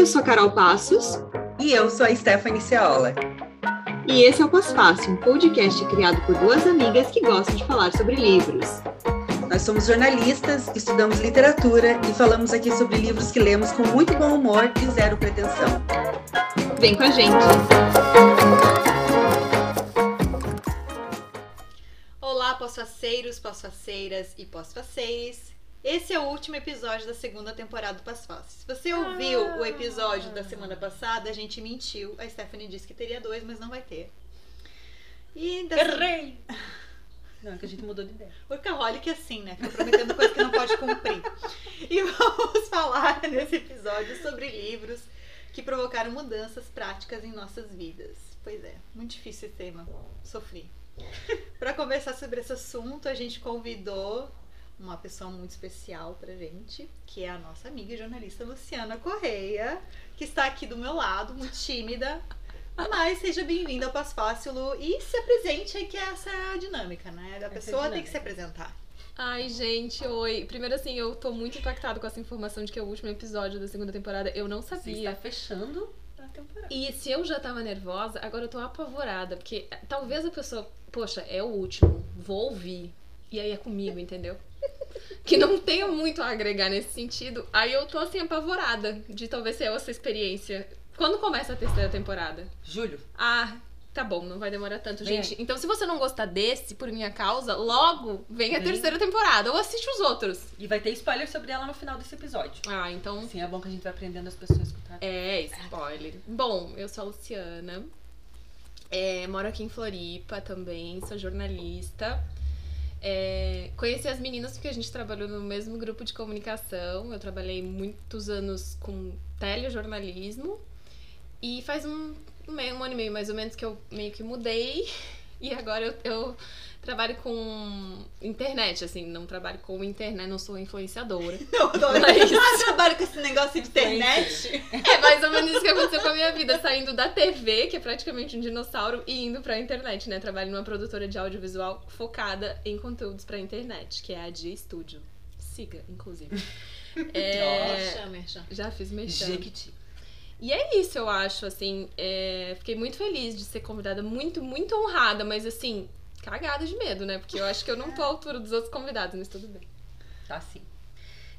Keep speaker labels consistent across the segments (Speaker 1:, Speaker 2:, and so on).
Speaker 1: eu sou a Carol Passos.
Speaker 2: E eu sou a Stephanie Ceola.
Speaker 1: E esse é o Pós-Fácil, um podcast criado por duas amigas que gostam de falar sobre livros.
Speaker 2: Nós somos jornalistas, estudamos literatura e falamos aqui sobre livros que lemos com muito bom humor e zero pretensão.
Speaker 1: Vem com a gente!
Speaker 3: Olá, pós-faceiros, pós-faceiras e pós-faceires. Esse é o último episódio da segunda temporada do Passo Fácil. Se você ouviu o episódio da semana passada, a gente mentiu. A Stephanie disse que teria dois, mas não vai ter. E dessa...
Speaker 2: Errei! Não, é que a gente mudou de ideia.
Speaker 3: Workaholic é assim, né? Fica prometendo coisa que não pode cumprir. E vamos falar nesse episódio sobre livros que provocaram mudanças práticas em nossas vidas. Pois é, muito difícil esse tema. Sofri. Para conversar sobre esse assunto, a gente convidou uma pessoa muito especial pra gente, que é a nossa amiga e jornalista Luciana Correia, que está aqui do meu lado, muito tímida. Mas seja bem-vinda ao Passo Fácil, Lu, e se apresente aí, que essa é a dinâmica, né? Da pessoa tem que se apresentar.
Speaker 4: Ai, gente, oi. Primeiro, assim, eu tô muito impactada com essa informação de que é o último episódio da segunda temporada. Eu não
Speaker 2: Você
Speaker 4: sabia.
Speaker 2: está fechando a temporada.
Speaker 4: E se eu já tava nervosa, agora eu tô apavorada. Porque talvez a pessoa, poxa, é o último, vou ouvir. E aí é comigo, entendeu? Que não tenho muito a agregar nesse sentido. Aí eu tô, assim, apavorada de talvez ser essa experiência. Quando começa a terceira temporada?
Speaker 2: Júlio,
Speaker 4: Ah, tá bom, não vai demorar tanto, gente. Então, se você não gostar desse, por minha causa, logo vem a terceira temporada. Ou assiste os outros.
Speaker 2: e vai ter spoiler sobre ela no final desse episódio.
Speaker 4: Ah, então.
Speaker 2: Assim, é bom que a gente vai aprendendo as pessoas a escutar.
Speaker 4: É, spoiler. Bom, eu sou a Luciana. É, moro aqui em Floripa também, sou jornalista. É, conheci as meninas porque a gente trabalhou no mesmo grupo de comunicação. Eu trabalhei muitos anos com telejornalismo. E faz um, um ano e meio mais ou menos que eu meio que mudei. E agora eu, eu trabalho com internet, assim, não trabalho com internet, não sou influenciadora.
Speaker 3: Não, não,
Speaker 4: Mas-
Speaker 3: Ah, trabalho com esse negócio de internet.
Speaker 4: É mais ou menos isso que aconteceu com a minha vida, saindo da TV, que é praticamente um dinossauro, e indo pra internet, né? Trabalho numa produtora de audiovisual focada em conteúdos pra internet, que é a Dia Studio. Siga, inclusive. É,
Speaker 3: Merchan, merchan.
Speaker 4: já fiz.
Speaker 2: Jequiti.
Speaker 4: E é isso, eu acho, assim. é, Fiquei muito feliz de ser convidada, muito, muito honrada, mas assim, cagada de medo, né? Porque eu acho que eu não tô à altura dos outros convidados, mas tudo bem.
Speaker 2: Tá sim.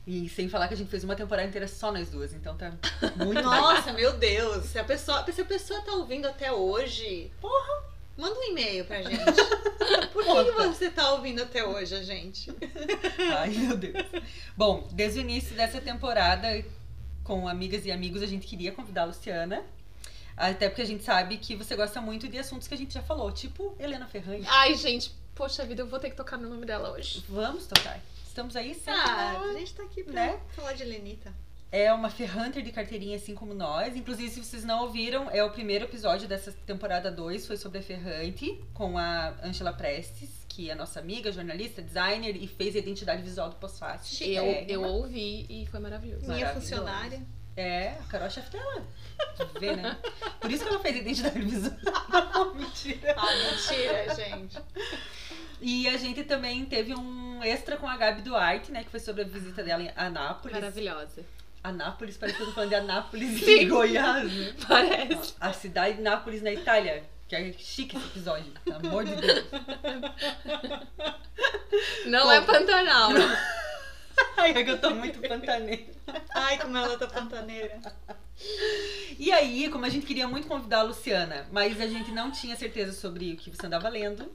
Speaker 2: E sem falar que a gente fez uma temporada inteira só nós duas, então tá muito
Speaker 3: Nossa, meu Deus. Se a, pessoa, se a pessoa tá ouvindo até hoje, porra, manda um e-mail pra gente. Por que, que você tá ouvindo até hoje, a gente?
Speaker 2: Ai, meu Deus. Bom, desde o início dessa temporada, com amigas e amigos, a gente queria convidar a Luciana. Até porque a gente sabe que você gosta muito de assuntos que a gente já falou, tipo Helena Ferrante.
Speaker 4: Ai, gente, poxa vida, eu vou ter que tocar no nome dela hoje.
Speaker 2: Vamos tocar. Estamos aí sempre.
Speaker 3: Ah, a gente tá aqui pra
Speaker 2: Né?
Speaker 3: falar de Lenita.
Speaker 2: É uma Ferrunter de carteirinha, assim como nós. Inclusive, se vocês não ouviram, é o primeiro episódio dessa temporada 2, foi sobre a Ferrante, com a Angela Prestes, que é nossa amiga, jornalista, designer e fez a identidade visual do Pós-Fácil.
Speaker 4: Eu,
Speaker 2: É,
Speaker 4: eu ouvi e foi maravilhoso.
Speaker 3: Minha funcionária.
Speaker 2: É, a Carol é chefe dela. Vê, né? Por isso que ela fez identidade visual. Não, mentira.
Speaker 3: Ah, mentira, gente.
Speaker 2: E a gente também teve um extra com a Gabi Duarte, né? Que foi sobre a visita dela em Anápolis.
Speaker 4: Maravilhosa.
Speaker 2: Anápolis, parece que eu tô falando de Anápolis
Speaker 4: Sim.
Speaker 2: em Goiás, né?
Speaker 4: Parece.
Speaker 2: A cidade de Nápoles na Itália. Que é chique esse episódio, pelo amor de Deus.
Speaker 4: Não
Speaker 2: Bom.
Speaker 4: é Pantanal.
Speaker 2: Ai, é que eu tô muito pantaneira.
Speaker 3: Ai, como ela tá pantaneira.
Speaker 2: E aí, como a gente queria muito convidar a Luciana, mas a gente não tinha certeza sobre o que você andava lendo.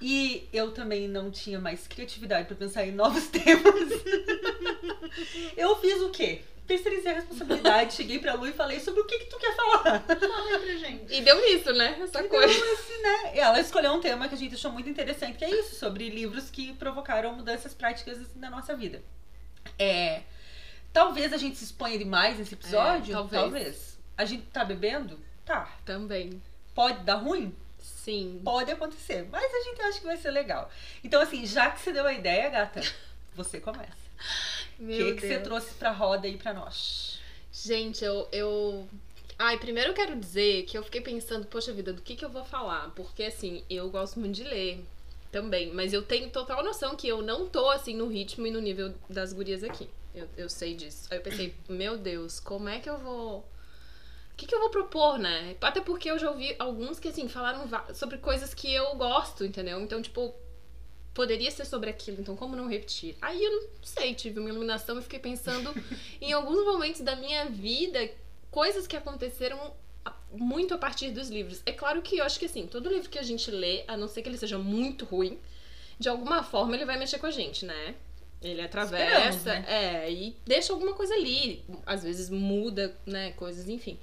Speaker 2: E eu também não tinha mais criatividade pra pensar em novos temas. Eu fiz o quê? Terceirizei a responsabilidade, cheguei pra Lu e falei sobre o que, que tu quer falar.
Speaker 3: Fala aí pra gente.
Speaker 4: E deu nisso, né? Essa
Speaker 2: Então,
Speaker 4: coisa.
Speaker 2: esse, né? Ela escolheu um tema que a gente achou muito interessante, que é isso, sobre livros que provocaram mudanças práticas na nossa vida. É, talvez a gente se exponha demais nesse episódio.
Speaker 4: É, talvez.
Speaker 2: A gente tá bebendo? Tá.
Speaker 4: Também.
Speaker 2: Pode dar ruim?
Speaker 4: Sim.
Speaker 2: Pode acontecer. Mas a gente acha que vai ser legal. Então, assim, já que você deu a ideia, gata, você começa. O que, que você trouxe pra roda aí pra nós?
Speaker 4: Gente, eu, eu. Ai, primeiro eu quero dizer que eu fiquei pensando, poxa vida, do que, que eu vou falar? Porque assim, eu gosto muito de ler. Também, mas eu tenho total noção que eu não tô assim no ritmo e no nível das gurias aqui. Eu, eu sei disso. Aí eu pensei, meu Deus, como é que eu vou. O que, que eu vou propor, né? Até porque eu já ouvi alguns que, assim, falaram sobre coisas que eu gosto, entendeu? Então, tipo, poderia ser sobre aquilo, então como não repetir? Aí eu não sei, tive uma iluminação e fiquei pensando em alguns momentos da minha vida, coisas que aconteceram a- muito a partir dos livros. É claro que eu acho que assim, todo livro que a gente lê, a não ser que ele seja muito ruim, de alguma forma ele vai mexer com a gente, né? Ele atravessa,
Speaker 2: né?
Speaker 4: é, e deixa alguma coisa ali. Às vezes muda, né, coisas, enfim.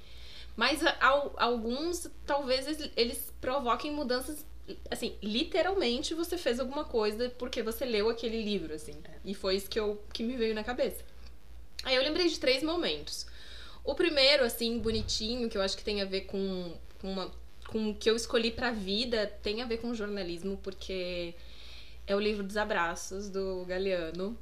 Speaker 4: Mas a- al- alguns, talvez, eles provoquem mudanças. Assim, literalmente você fez alguma coisa porque você leu aquele livro, assim. E foi isso que, eu, que me veio na cabeça. Aí eu lembrei de três momentos. O primeiro, assim, bonitinho, que eu acho que tem a ver com, com, uma, com o que eu escolhi pra vida, tem a ver com jornalismo, porque é o livro dos abraços, do Galeano.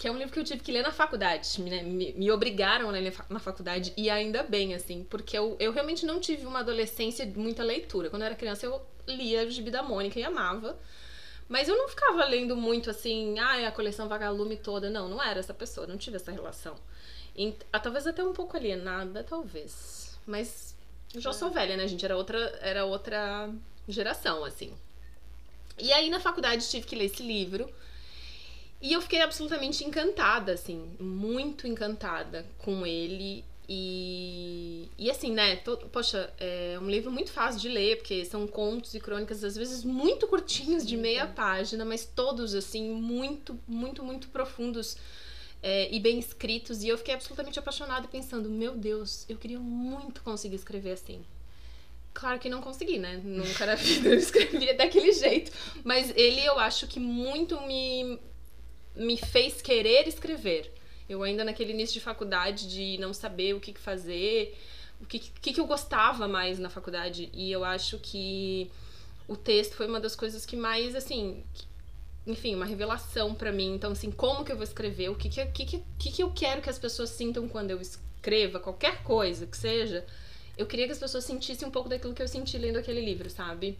Speaker 4: Que é um livro que eu tive que ler na faculdade, né? Me, me obrigaram a ler na fa- na faculdade, e ainda bem, assim, porque eu, eu realmente não tive uma adolescência de muita leitura. Quando eu era criança, eu lia o Gibi da Mônica e amava. Mas eu não ficava lendo muito assim, ah, a coleção Vagalume toda. Não, não era essa pessoa, não tive essa relação. E, ah, talvez até um pouco alienada, talvez. Mas eu já sou velha, né, gente? Era outra, era outra geração, assim. E aí na faculdade tive que ler esse livro. E eu fiquei absolutamente encantada, assim, muito encantada com ele. E, e assim, né? to- poxa, é um livro muito fácil de ler, porque são contos e crônicas, às vezes, muito curtinhos, de meia página, mas todos, assim, muito, muito, muito profundos é, e bem escritos. E eu fiquei absolutamente apaixonada, pensando: meu Deus, eu queria muito conseguir escrever assim. Claro que não consegui, né? Nunca na vida eu escrevia daquele jeito. Mas ele, eu acho que muito me, me fez querer escrever. Eu ainda naquele início de faculdade, de não saber o que, fazer, o que, que, que eu gostava mais na faculdade. E eu acho que o texto foi uma das coisas que mais, assim, enfim, uma revelação pra mim. Então, assim, como que eu vou escrever? O que, que, que, que que eu quero que as pessoas sintam quando eu escreva qualquer coisa que seja? Eu queria que as pessoas sentissem um pouco daquilo que eu senti lendo aquele livro, sabe?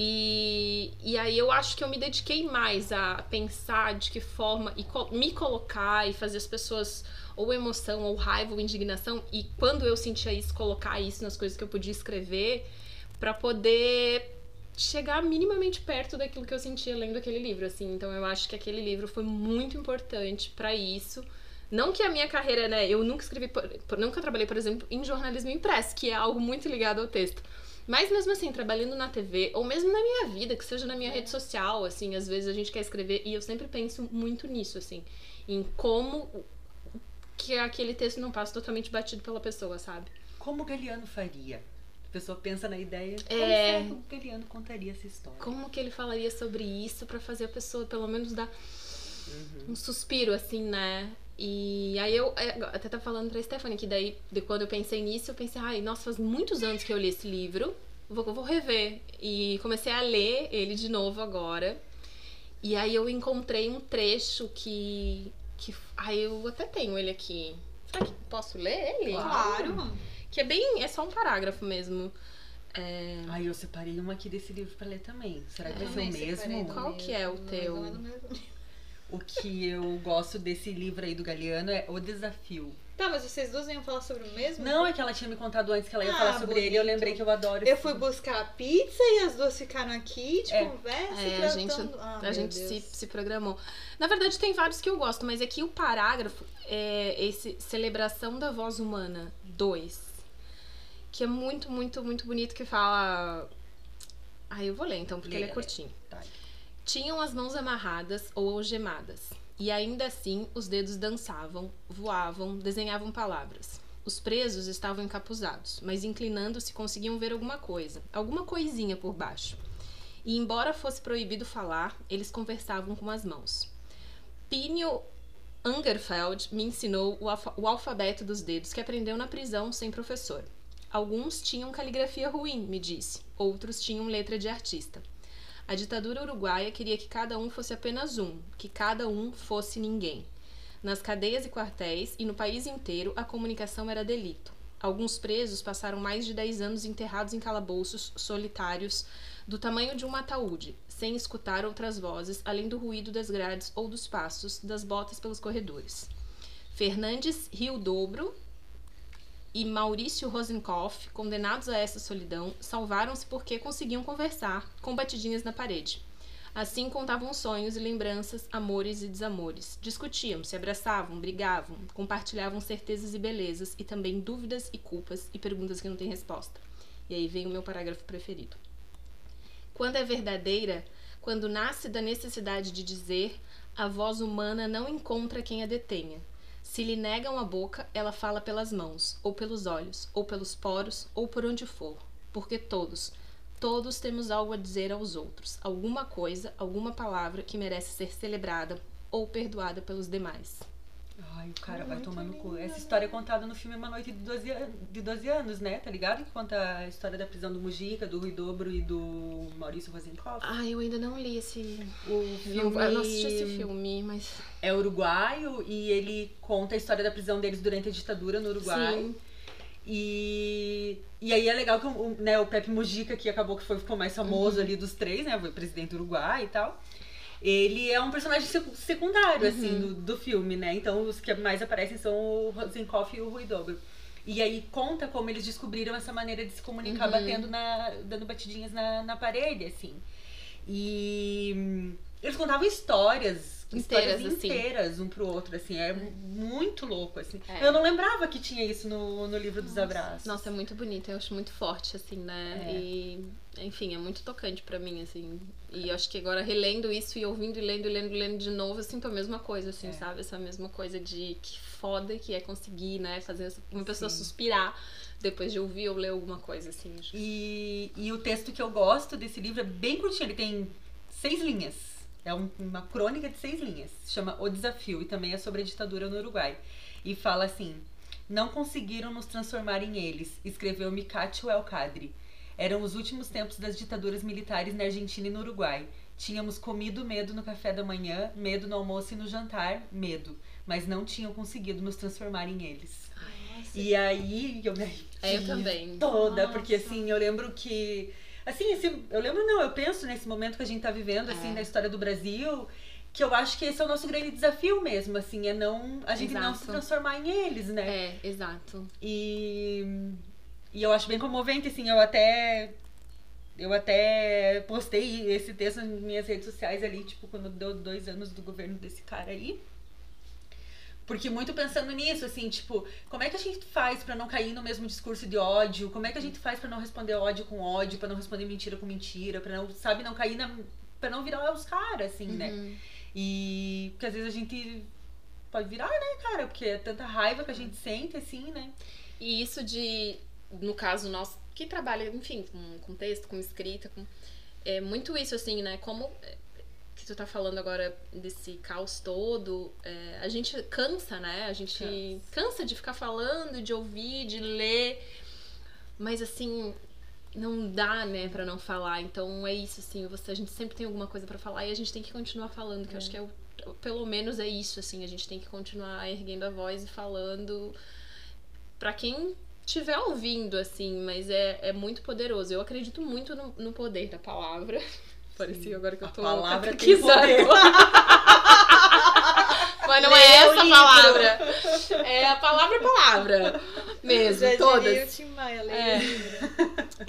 Speaker 4: E, e aí eu acho que eu me dediquei mais a pensar de que forma e co- me colocar e fazer as pessoas ou emoção, ou raiva, ou indignação, e quando eu sentia isso, colocar isso nas coisas que eu podia escrever pra poder chegar minimamente perto daquilo que eu sentia lendo aquele livro, assim. Então eu acho que aquele livro foi muito importante pra isso. Não que a minha carreira, né, eu nunca escrevi, nunca trabalhei, por exemplo, em jornalismo impresso, que é algo muito ligado ao texto. Mas mesmo assim, trabalhando na TV, ou mesmo na minha vida, que seja na minha rede social, assim, às vezes a gente quer escrever, e eu sempre penso muito nisso, assim, em como que aquele texto não passa totalmente batido pela pessoa, sabe?
Speaker 2: Como o Galeano faria? A pessoa pensa na ideia. Como
Speaker 4: É.
Speaker 2: o Galeano contaria essa história?
Speaker 4: Como que ele falaria sobre isso pra fazer a pessoa pelo menos dar
Speaker 2: Uhum.
Speaker 4: um suspiro, assim, né? E aí eu é, até tá falando pra Stephanie que daí, de quando eu pensei nisso, eu pensei, ai, nossa, faz muitos anos que eu li esse livro, vou, vou rever. E comecei a ler ele de novo agora. E aí eu encontrei um trecho que. que ai, eu até tenho ele aqui. Será que posso ler ele?
Speaker 3: Claro.
Speaker 4: Que é bem. É só um parágrafo mesmo. É,
Speaker 2: Ai, eu separei uma aqui desse livro pra ler também. Será que vai ser o mesmo?
Speaker 3: do
Speaker 4: Qual que é o
Speaker 3: mesmo,
Speaker 4: teu?
Speaker 2: O que eu gosto desse livro aí do Galeano é O Desafio.
Speaker 3: Tá, mas vocês duas iam falar sobre o mesmo?
Speaker 2: Não, é que ela tinha me contado antes que ela ia
Speaker 3: Ah,
Speaker 2: falar sobre ele. Eu
Speaker 3: bonito.
Speaker 2: lembrei que eu adoro
Speaker 3: Eu fui buscar a pizza e as duas ficaram aqui de
Speaker 2: É.
Speaker 3: conversa,
Speaker 4: É, a gente.
Speaker 3: Ah,
Speaker 4: a gente
Speaker 3: Deus.
Speaker 4: se, se programou. Na verdade, tem vários que eu gosto, mas aqui o parágrafo é esse Celebração da Voz Humana 2. Que é muito, muito, muito bonito que fala. Ah, eu vou ler então, porque
Speaker 2: Leia,
Speaker 4: ele é curtinho. Tinham as mãos amarradas ou algemadas, e ainda assim os dedos dançavam, voavam, desenhavam palavras. Os presos estavam encapuzados, mas inclinando-se conseguiam ver alguma coisa, alguma coisinha por baixo. E embora fosse proibido falar, eles conversavam com as mãos. Pínio Angerfeld me ensinou o, alfa- o alfabeto dos dedos que aprendeu na prisão sem professor. Alguns tinham caligrafia ruim, me disse, outros tinham letra de artista. A ditadura uruguaia queria que cada um fosse apenas um, que cada um fosse ninguém. Nas cadeias e quartéis e no país inteiro, a comunicação era delito. Alguns presos passaram mais de 10 anos enterrados em calabouços solitários do tamanho de um ataúde, sem escutar outras vozes, além do ruído das grades ou dos passos das botas pelos corredores. Fernandes Rio Dobro e Maurício Rosenkopf, condenados a essa solidão, salvaram-se porque conseguiam conversar com batidinhas na parede. Assim contavam sonhos e lembranças, amores e desamores. Discutiam, se abraçavam, brigavam, compartilhavam certezas e belezas, e também dúvidas e culpas e perguntas que não têm resposta. E aí vem o meu parágrafo preferido. Quando é verdadeira, quando nasce da necessidade de dizer, a voz humana não encontra quem a detenha. Se lhe negam a boca, ela fala pelas mãos, ou pelos olhos, ou pelos poros, ou por onde for. Porque todos, todos temos algo a dizer aos outros, alguma coisa, alguma palavra que merece ser celebrada ou perdoada pelos demais.
Speaker 2: Ai, o cara vai tomando cu. Essa história é contada no filme Uma Noite de 12, an- de 12 anos, né? Tá ligado? Que conta a história da prisão do Mujica, do Rui Dobro e do Maurício Rosenkopf.
Speaker 4: Ah, eu ainda não li esse.
Speaker 2: O
Speaker 4: Não,
Speaker 2: filme
Speaker 4: eu não assisti esse filme, mas.
Speaker 2: é uruguaio e ele conta a história da prisão deles durante a ditadura no Uruguai.
Speaker 4: Sim.
Speaker 2: E, e aí é legal que o, né, o Pepe Mujica, que acabou que foi, ficou mais famoso ali dos três, né? Foi presidente do Uruguai e tal. Ele é um personagem secu- secundário, assim, do, do filme, né? Então os que mais aparecem são o Rosenkopf e o Rui Dobro. E aí conta como eles descobriram essa maneira de se comunicar
Speaker 4: Uhum.
Speaker 2: batendo na. dando batidinhas na, na parede, assim. E hum, eles contavam histórias.
Speaker 4: Inteiras,
Speaker 2: histórias
Speaker 4: assim.
Speaker 2: inteiras um pro outro, assim. É muito louco, assim.
Speaker 4: É.
Speaker 2: Eu não lembrava que tinha isso no, no livro dos abraços.
Speaker 4: Nossa, é muito bonito, eu acho muito forte, assim, né?
Speaker 2: É.
Speaker 4: E, enfim, é muito tocante pra mim, assim. E eu acho que agora, relendo isso e ouvindo e lendo e lendo e lendo de novo, eu sinto a mesma coisa, assim,
Speaker 2: É.
Speaker 4: sabe? Essa mesma coisa de que foda que é conseguir, né? Fazer uma pessoa
Speaker 2: Sim.
Speaker 4: suspirar depois de ouvir ou ler alguma coisa, assim.
Speaker 2: E, e o texto que eu gosto desse livro é bem curtinho, ele tem seis linhas. É um- uma crônica de seis linhas. Chama O Desafio e também é sobre a ditadura no Uruguai. E fala assim: Não conseguiram nos transformar em eles, escreveu Mikatio El Cadre. Eram os últimos tempos das ditaduras militares na Argentina e no Uruguai. Tínhamos comido medo no café da manhã, medo no almoço e no jantar, medo. Mas não tinham conseguido nos transformar em eles. E aí eu me
Speaker 4: É, eu
Speaker 2: arrepio
Speaker 4: também.
Speaker 2: toda,
Speaker 3: Nossa.
Speaker 2: porque assim, eu lembro que. Assim, esse, eu lembro não, eu penso nesse momento que a gente tá vivendo, assim,
Speaker 4: É.
Speaker 2: na história do Brasil, que eu acho que esse é o nosso grande desafio mesmo, assim, é não. A gente não se
Speaker 4: Exato.
Speaker 2: transformar em eles, né?
Speaker 4: É, exato.
Speaker 2: E, e eu acho bem comovente, assim, eu até. Eu até postei esse texto nas minhas redes sociais ali, tipo, quando deu dois anos do governo desse cara aí. Porque muito pensando nisso, assim, tipo, como é que a gente faz pra não cair no mesmo discurso de ódio? Como é que a gente faz pra não responder ódio com ódio, pra não responder mentira com mentira, pra não, sabe, não cair na. pra não virar os caras, assim, né?
Speaker 4: Uhum.
Speaker 2: E porque às vezes a gente pode virar, né, cara? Porque é tanta raiva que a gente sente, assim, né?
Speaker 4: E isso de, no caso nosso, que trabalha, enfim, com, com texto, com escrita, com, é muito isso, assim, né? Como tu tá falando agora desse caos todo, é, a gente cansa, né? A gente cansa de ficar falando, de ouvir, de ler, mas assim. Não dá, né, pra não falar. Então é isso, assim. Você, a gente sempre tem alguma coisa pra falar e a gente tem que continuar falando, que eu acho que é o, pelo menos é isso, assim. A gente tem que continuar erguendo a voz e falando Pra quem estiver ouvindo, assim, mas é, é muito poderoso. Eu acredito muito no, no poder da palavra. Parecia agora que eu
Speaker 2: A
Speaker 4: tô
Speaker 2: palavra tem
Speaker 4: pesquisando.
Speaker 2: poder.
Speaker 4: Mas não é essa palavra. É a palavra é palavra. Mesmo,
Speaker 3: Já diria o
Speaker 4: todas.
Speaker 3: Maia,
Speaker 4: É.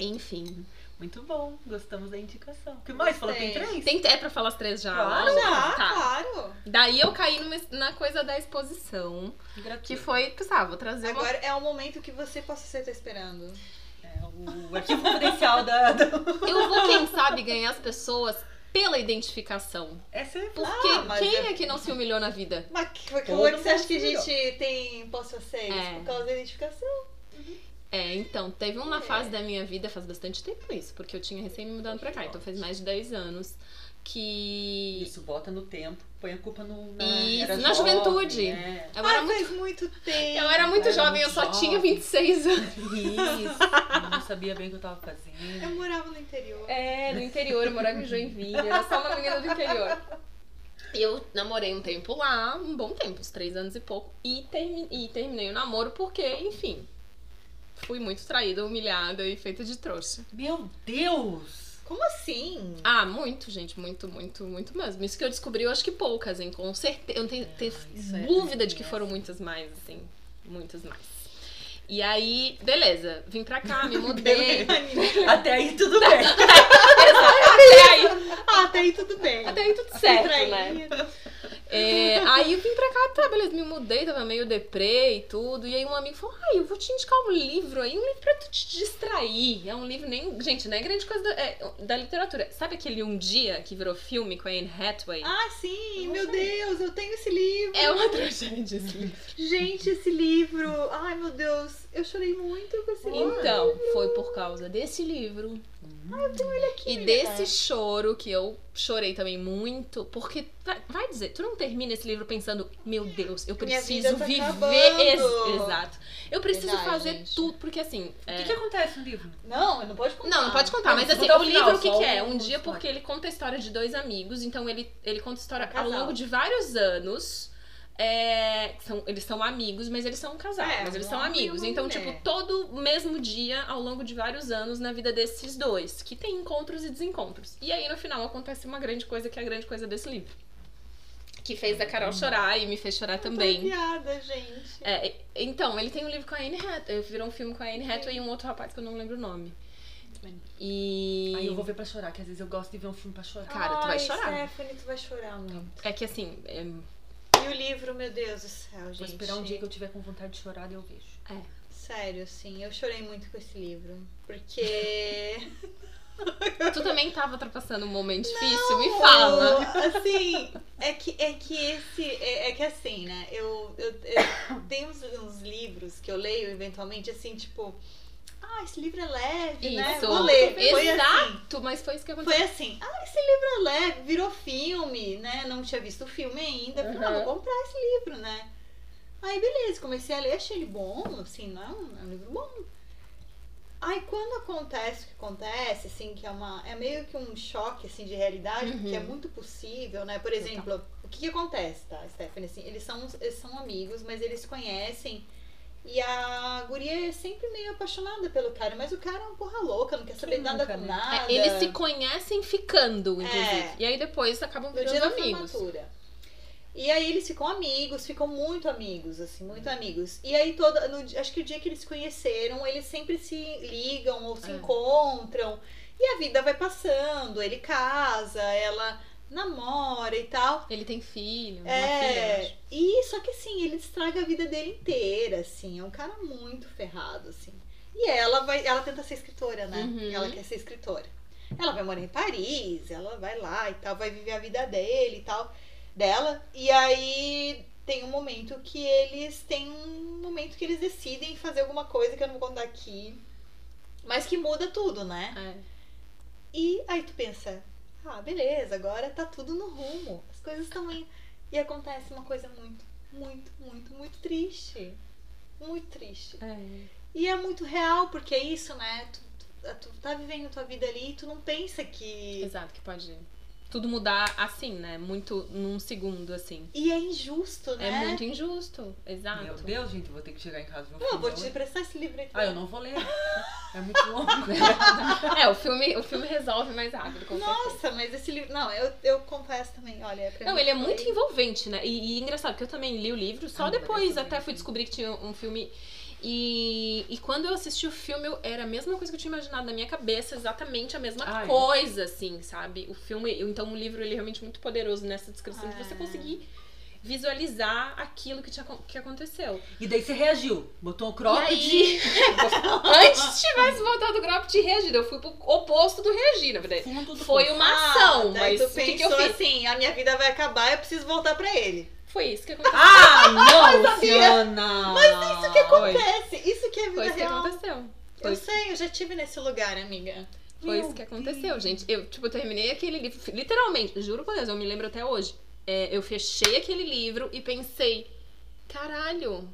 Speaker 4: Enfim.
Speaker 2: Muito bom, gostamos da indicação. O que mais? Falou que tem três?
Speaker 4: Tem, é pra falar as três já?
Speaker 2: Claro.
Speaker 4: Não?
Speaker 3: Já,
Speaker 4: Tá.
Speaker 3: claro.
Speaker 4: Daí eu caí numa- na coisa da exposição,
Speaker 2: Gratuito.
Speaker 4: que foi, pensava, vou trazer uma
Speaker 3: Agora é o momento que você possa ser tá esperando.
Speaker 2: O arquivo confidencial da. da...
Speaker 4: Eu vou, quem sabe, ganhar as pessoas pela identificação.
Speaker 2: Essa é
Speaker 4: Porque
Speaker 3: Ah,
Speaker 4: quem
Speaker 3: é-
Speaker 4: é que não se humilhou na vida?
Speaker 3: Mas que, é que você acha que a gente tem post-vocês?
Speaker 4: É.
Speaker 3: Por causa da identificação.
Speaker 4: É, então, teve uma
Speaker 3: É.
Speaker 4: fase da minha vida, faz bastante tempo isso, porque eu tinha recém me mudado pra cá, então faz mais de 10 anos, que
Speaker 2: Isso, bota no tempo, põe a culpa no. Na,
Speaker 4: Isso,
Speaker 2: era
Speaker 4: na
Speaker 2: jovem,
Speaker 4: juventude.
Speaker 2: é.
Speaker 4: eu era
Speaker 3: Ai,
Speaker 4: muito,
Speaker 3: faz muito tempo.
Speaker 4: eu era muito
Speaker 2: era
Speaker 4: jovem, eu
Speaker 2: muito
Speaker 4: só
Speaker 2: jovem.
Speaker 4: tinha 26 anos.
Speaker 2: Isso, eu não sabia bem o que eu tava
Speaker 3: Eu
Speaker 2: fazendo.
Speaker 3: morava no interior.
Speaker 4: É, no interior, eu morava em Joinville, era só uma menina do interior. E eu namorei um tempo lá, um bom tempo, uns três anos e pouco, e, termi- e terminei o namoro porque, enfim, fui muito traída, humilhada e feita de trouxa.
Speaker 2: Meu Deus!
Speaker 3: Como assim?
Speaker 4: Ah, muito, gente, muito, muito, muito mesmo. Isso que eu descobri, eu acho que poucas, hein? Com certeza. Eu não tenho, tenho
Speaker 2: isso é
Speaker 4: dúvida de que foram muitas mais, assim. Muitas mais. E aí, beleza, vim pra cá, me mudei.
Speaker 2: Até aí tudo bem.
Speaker 4: Até aí,
Speaker 3: Ah, até aí tudo bem.
Speaker 4: até aí tudo certo, né?
Speaker 3: Traída.
Speaker 4: É, aí eu vim pra cá, tá, beleza, me mudei, tava meio deprê e tudo. E aí um amigo falou: ai, eu vou te indicar um livro aí, um livro pra tu te distrair. É um livro nem. Gente, não é grande coisa da, é, da literatura. Sabe aquele Um Dia que virou filme com a Anne Hathaway?
Speaker 3: Ah, sim, meu Deus, eu tenho esse livro.
Speaker 4: É uma tragédia esse livro.
Speaker 3: Gente, esse livro. Ai, meu Deus, eu chorei muito com esse livro.
Speaker 4: Então, foi por causa desse livro
Speaker 3: Aqui,
Speaker 4: e desse choro que eu chorei também muito, porque vai, vai dizer, tu não termina esse livro pensando, meu Deus, eu preciso
Speaker 3: tá
Speaker 4: viver. exato. Eu preciso
Speaker 3: Verdade,
Speaker 4: fazer
Speaker 3: gente.
Speaker 4: tudo, porque assim.
Speaker 2: O
Speaker 4: é,
Speaker 2: que, que acontece no livro?
Speaker 3: Não, não pode contar.
Speaker 4: Não, não pode contar, mas assim, o
Speaker 2: o
Speaker 4: livro
Speaker 2: final,
Speaker 4: o que, que é? Um dia porque ele conta a história de dois amigos, então ele, ele conta a história
Speaker 3: Um
Speaker 4: ao longo de vários anos. É, são, eles são amigos, mas eles são um casal,
Speaker 3: É,
Speaker 4: mas eles são amigos. Então,
Speaker 3: mulher.
Speaker 4: tipo, todo mesmo dia, ao longo de vários anos, na vida desses dois, que tem encontros e desencontros. E aí, no final, acontece uma grande coisa, que é a grande coisa desse livro. Que fez a Carol chorar e me fez chorar também.
Speaker 3: piada, gente.
Speaker 4: É, então, ele tem um livro com a Anne Hathaway, virou um filme com a Anne Hathaway e um outro rapaz que eu não lembro o nome. E.
Speaker 2: Aí eu vou ver pra chorar, que às vezes eu gosto de ver um filme pra chorar.
Speaker 4: Cara, tu vai
Speaker 3: Ai,
Speaker 4: chorar.
Speaker 3: Stephanie, tu vai chorar muito.
Speaker 4: É que assim, é,
Speaker 3: E o livro, meu Deus do céu, gente.
Speaker 2: Vou esperar um dia que eu tiver com vontade de chorar e eu vejo.
Speaker 3: Sério, assim, eu chorei muito com esse livro. Porque.
Speaker 4: tu também tava ultrapassando um momento difícil, me fala.
Speaker 3: Assim, é que, é que esse. É, é que assim, né? Eu, eu, eu tenho uns, uns livros que eu leio eventualmente, assim, tipo. Ah, esse livro é leve, né?
Speaker 4: Isso.
Speaker 3: Vou ler. Foi assim.
Speaker 4: Exato, mas foi isso que aconteceu.
Speaker 3: Foi assim, ah, esse livro é leve, virou filme, né? Não tinha visto o filme ainda. Falei, ah, vou comprar esse livro, né? Aí, beleza, comecei a ler, achei ele bom, assim, não, é um livro bom. Aí, quando acontece o que acontece, assim, que é uma. É meio que um choque, assim, de realidade,
Speaker 4: Uhum.
Speaker 3: porque é muito possível, né? Por exemplo, o que, que acontece, tá, Stephanie? Assim, eles são, eles são amigos, mas eles se conhecem. E a guria é sempre meio apaixonada pelo cara, mas o cara é um porra louca, não quer saber
Speaker 2: Quem
Speaker 3: nada
Speaker 2: nunca,
Speaker 3: com
Speaker 2: né?
Speaker 3: nada.
Speaker 4: É, eles se conhecem ficando, inclusive.
Speaker 3: É.
Speaker 4: E aí depois acabam
Speaker 3: no
Speaker 4: virando amigos.
Speaker 3: E aí eles ficam amigos, ficam muito amigos, assim, muito amigos. E aí toda, no acho que o dia que eles se conheceram, eles sempre se ligam ou se
Speaker 4: É.
Speaker 3: encontram. E a vida vai passando, ele casa, ela namora e tal.
Speaker 4: Ele tem filho, filha,
Speaker 3: É,
Speaker 4: acho.
Speaker 3: e só que assim, ele estraga a vida dele inteira, assim, é um cara muito ferrado, assim. E ela vai, ela tenta ser escritora, né?
Speaker 4: Uhum.
Speaker 3: Ela quer ser escritora. Ela vai morar em Paris, ela vai lá e tal, vai viver a vida dele e tal, dela. E aí tem um momento que eles têm um momento que eles decidem fazer alguma coisa que eu não vou contar aqui, mas que muda tudo, né?
Speaker 4: É.
Speaker 3: E aí tu pensa, ah, beleza, agora tá tudo no rumo. As coisas estão indo. E acontece uma coisa muito, muito, muito, muito triste. Muito triste.
Speaker 4: É.
Speaker 3: E é muito real, porque é isso, né? Tu, tu, tu tá vivendo tua vida ali e tu não pensa que.
Speaker 4: Exato, que pode tudo mudar assim, né? Muito num segundo, assim.
Speaker 3: E é injusto, né?
Speaker 4: É muito injusto. Exato.
Speaker 2: Meu Deus, gente, vou ter que chegar em casa
Speaker 3: Não, vou te emprestar esse livro aí.
Speaker 2: Ah, eu não vou ler. É muito longo.
Speaker 4: É, o filme, o filme resolve mais rápido, com certeza.
Speaker 3: Nossa, mas esse livro. Não, eu, eu confesso também, olha. pra
Speaker 4: Não,
Speaker 3: mim
Speaker 4: ele é muito envolvente, né? E, e engraçado, porque eu também li o livro, só
Speaker 2: Ah,
Speaker 4: depois até fui descobrir que tinha um filme. E, e quando eu assisti o filme, eu- era a mesma coisa que eu tinha imaginado na minha cabeça, exatamente a mesma
Speaker 2: Ah, é?
Speaker 4: coisa, assim, sabe? O filme, então o livro ele é realmente muito poderoso nessa descrição de você
Speaker 3: É.
Speaker 4: conseguir visualizar aquilo que, tinha, que aconteceu.
Speaker 2: E daí você reagiu. Botou um cropped.
Speaker 4: E aí, antes tivesse voltado o golpe de reagir, eu fui pro oposto do reagir, na verdade. Foi uma
Speaker 3: Ah,
Speaker 4: ação,
Speaker 3: daí
Speaker 4: mas
Speaker 3: tu
Speaker 4: o que, que
Speaker 3: pensou
Speaker 4: eu fiz?
Speaker 3: assim, a minha vida vai acabar, eu preciso voltar pra ele.
Speaker 4: Foi isso que aconteceu.
Speaker 2: Ah, não,
Speaker 3: sabia.
Speaker 2: Luciana! Mas isso que
Speaker 3: Acontece, isso que é vida
Speaker 4: Foi isso que
Speaker 3: real.
Speaker 4: aconteceu. Foi
Speaker 3: Eu sei, eu já tive nesse lugar, amiga.
Speaker 4: Foi
Speaker 2: Meu
Speaker 4: isso que aconteceu, gente. Eu, tipo, terminei aquele livro, literalmente, juro por Deus, eu me lembro até hoje. É, eu fechei aquele livro e pensei, caralho,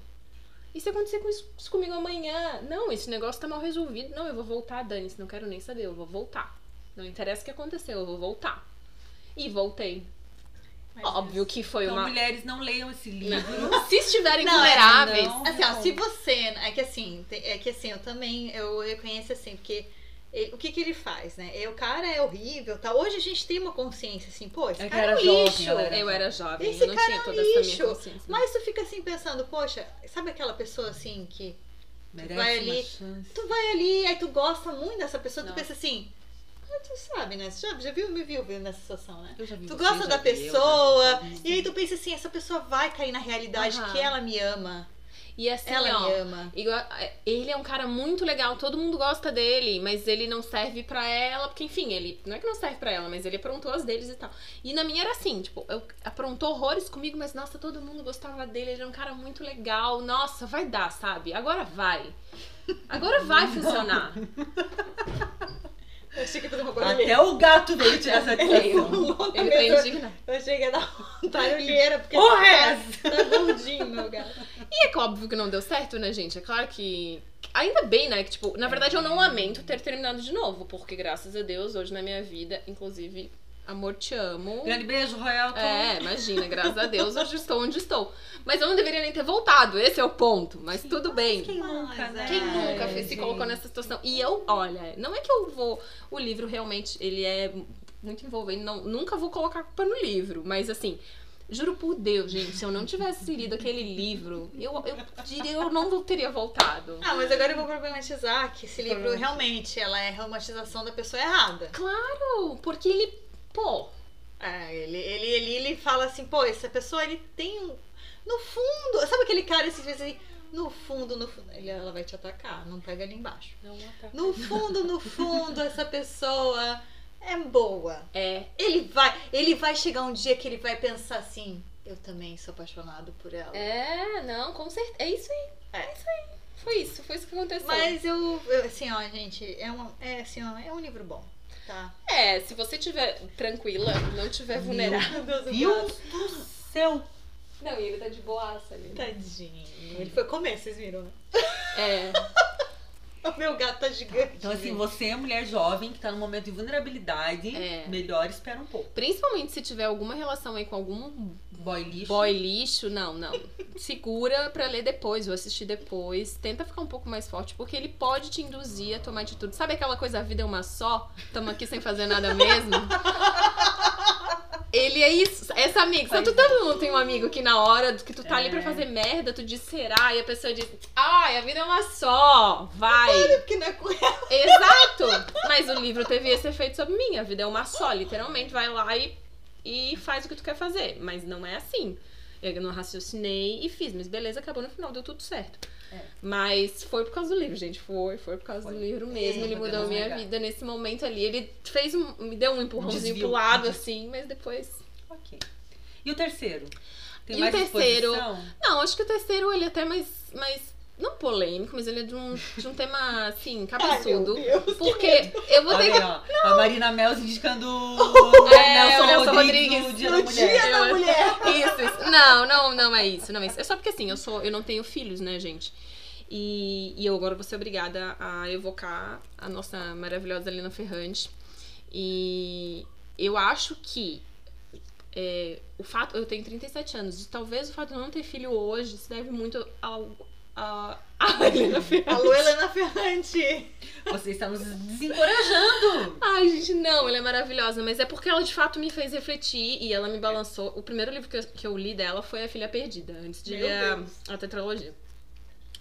Speaker 4: e se acontecer com isso, isso comigo amanhã? Não, esse negócio tá mal resolvido. Não, eu vou voltar, Dani, não quero nem saber, eu vou voltar. Não interessa o que aconteceu, eu vou voltar. E voltei. Óbvio que foi
Speaker 2: Então,
Speaker 4: uma.
Speaker 2: mulheres, não leiam esse livro.
Speaker 4: Se estiverem
Speaker 3: Não,
Speaker 4: vulneráveis.
Speaker 2: não.
Speaker 3: Assim, ó, se você. É que assim, é que assim, eu também eu reconheço assim, porque ele- o que que ele faz, né? E o cara é horrível, tá? Hoje a gente tem uma consciência assim, pô, esse
Speaker 2: É que
Speaker 3: cara é
Speaker 2: era
Speaker 3: um
Speaker 2: jovem,
Speaker 3: lixo.
Speaker 2: ela era
Speaker 4: Eu era jovem,
Speaker 3: Esse
Speaker 4: eu não
Speaker 3: cara
Speaker 4: tinha
Speaker 3: é um
Speaker 4: toda essa minha
Speaker 3: lixo.
Speaker 4: consciência.
Speaker 3: Mas tu fica assim pensando, poxa, sabe aquela pessoa assim que
Speaker 2: Merece
Speaker 3: vai
Speaker 2: uma
Speaker 3: ali, tu vai ali, aí tu gosta muito dessa pessoa, tu
Speaker 4: Não.
Speaker 3: pensa assim, tu sabe, né? Você já, já viu, me viu nessa situação, né?
Speaker 2: Eu já vi
Speaker 3: Tu
Speaker 2: você,
Speaker 3: gosta da
Speaker 2: vi
Speaker 3: pessoa, e aí tu pensa assim, essa pessoa vai cair na realidade
Speaker 4: Aham.
Speaker 3: que ela me ama.
Speaker 4: E assim,
Speaker 3: ela
Speaker 4: ó.
Speaker 3: me ama.
Speaker 4: igual- ele é um cara muito legal, todo mundo gosta dele, mas ele não serve pra ela, porque enfim, ele não é que não serve pra ela, mas ele aprontou as deles e tal. E na minha era assim, tipo, eu aprontou horrores comigo, mas nossa, todo mundo gostava dele, ele é um cara muito legal. Nossa, vai dar, sabe? Agora vai. Agora vai funcionar.
Speaker 3: Eu achei que ia fazer uma barulheira.
Speaker 2: Até o gato veio tirar essa
Speaker 4: Ele, ele tá indignado.
Speaker 3: Eu achei que ia dar uma barulheira, porque
Speaker 2: Porra, é
Speaker 3: tá, tá gordinho, meu gato.
Speaker 4: E é que óbvio que não deu certo, né, gente? É claro que. Ainda bem, né? Que, tipo, na verdade eu não lamento ter terminado de novo, porque graças a Deus, hoje na minha vida, inclusive, amor, te amo.
Speaker 2: Grande beijo, Royal.
Speaker 4: É, imagina, graças a Deus, hoje estou onde estou. Mas eu não deveria nem ter voltado, esse é o ponto. Mas tudo bem.
Speaker 3: Quem nunca,
Speaker 2: Mas,
Speaker 3: né?
Speaker 4: Quem
Speaker 2: É,
Speaker 4: nunca fez, se
Speaker 2: gente.
Speaker 4: colocou nessa situação? E eu, olha, não é que eu vou. O livro realmente, ele é muito envolvente. Não, nunca vou colocar a culpa no livro, mas assim. Juro por Deus, gente, se eu não tivesse lido aquele livro, eu, eu diria eu não teria voltado.
Speaker 3: Ah, mas agora eu vou problematizar que esse livro
Speaker 4: Pronto.
Speaker 3: realmente ela é a romantização da pessoa errada.
Speaker 4: Claro, porque ele, pô,
Speaker 3: É, ele, ele, ele, ele fala assim, pô, essa pessoa ele tem um. No fundo, sabe aquele cara esses vezes aí? No fundo, no fundo. Ele, ela vai te atacar, não pega ali embaixo. No fundo, no fundo, essa pessoa é boa.
Speaker 4: é,
Speaker 3: Ele vai, ele vai chegar um dia que ele vai pensar assim, eu também sou apaixonado por ela.
Speaker 4: é, não, com certeza, é isso aí,
Speaker 3: É.
Speaker 4: isso aí. Foi isso, foi isso que aconteceu.
Speaker 3: Mas eu, eu, assim, ó, gente, é, um, é, assim, ó, é um livro bom, tá?
Speaker 4: É, se você tiver tranquila, não tiver vulnerável.
Speaker 3: Meu Deus do céu.
Speaker 4: Não, e ele tá de boaça ali.
Speaker 3: Tadinho. Ele foi comer, vocês viram, né?
Speaker 4: É,
Speaker 3: O meu gato tá gigante.
Speaker 2: Então, assim, você é mulher jovem que tá num momento de vulnerabilidade,
Speaker 4: É.
Speaker 2: melhor espera um pouco.
Speaker 4: principalmente se tiver alguma relação aí com algum
Speaker 2: Boy lixo.
Speaker 4: boy lixo, não, não. Segura pra ler depois ou assistir depois. Tenta ficar um pouco mais forte, porque ele pode te induzir a tomar atitude. Sabe aquela coisa, a vida é uma só? Tamo aqui sem fazer nada mesmo? Ele é isso, essa amiga. Sabe, tu todo mundo tem um amigo que na hora que tu tá ali pra
Speaker 2: É.
Speaker 4: fazer merda, tu diz será? E a pessoa diz, ai, a vida é uma só, vai.
Speaker 3: Porque não é com ela.
Speaker 4: Exato! Mas o livro teve esse efeito sobre mim. A vida é uma só, literalmente. Vai lá e, e faz o que tu quer fazer. Mas não é assim. Eu não raciocinei e fiz. Mas beleza, acabou no final, deu tudo certo.
Speaker 2: É.
Speaker 4: Mas foi por causa do livro, gente. Foi, foi por causa
Speaker 2: Foi.
Speaker 4: do livro mesmo.
Speaker 3: É,
Speaker 4: Ele mudou a minha
Speaker 2: negar.
Speaker 4: vida nesse momento ali. Ele fez um, me deu um empurrãozinho
Speaker 2: desvio.
Speaker 4: pro lado, assim, mas depois.
Speaker 2: Ok. E o terceiro? Tem
Speaker 4: E o terceiro? Não, acho que o terceiro ele é até mais. mais não polêmico, mas ele é de um, de um tema, assim, cabeçudo.
Speaker 3: Ai, meu Deus,
Speaker 4: porque eu vou ter que
Speaker 2: aí, ó. A Marina Mels indicando
Speaker 4: É, o Nelson
Speaker 2: Rodrigues
Speaker 4: Rodrigues.
Speaker 2: no Dia
Speaker 3: No
Speaker 2: da Mulher.
Speaker 3: dia da
Speaker 4: Eu-
Speaker 3: mulher.
Speaker 4: Isso, isso. Não, não, não é isso. Não é isso. É só porque assim, eu sou, eu não tenho filhos, né, gente? E, e eu agora vou ser obrigada a evocar a nossa maravilhosa Helena Ferrante. E eu acho que é, o fato. Eu tenho 37 anos, e talvez o fato de eu não ter filho hoje se deve muito ao. A, a Helena Ferrante.
Speaker 3: Alô, Helena Ferrante.
Speaker 2: Você está nos desencorajando.
Speaker 4: Ai, gente, não, ela é maravilhosa, mas é porque ela de fato me fez refletir e ela me balançou. O primeiro livro que eu, que eu li dela foi A Filha Perdida, antes de ler a, a tetralogia.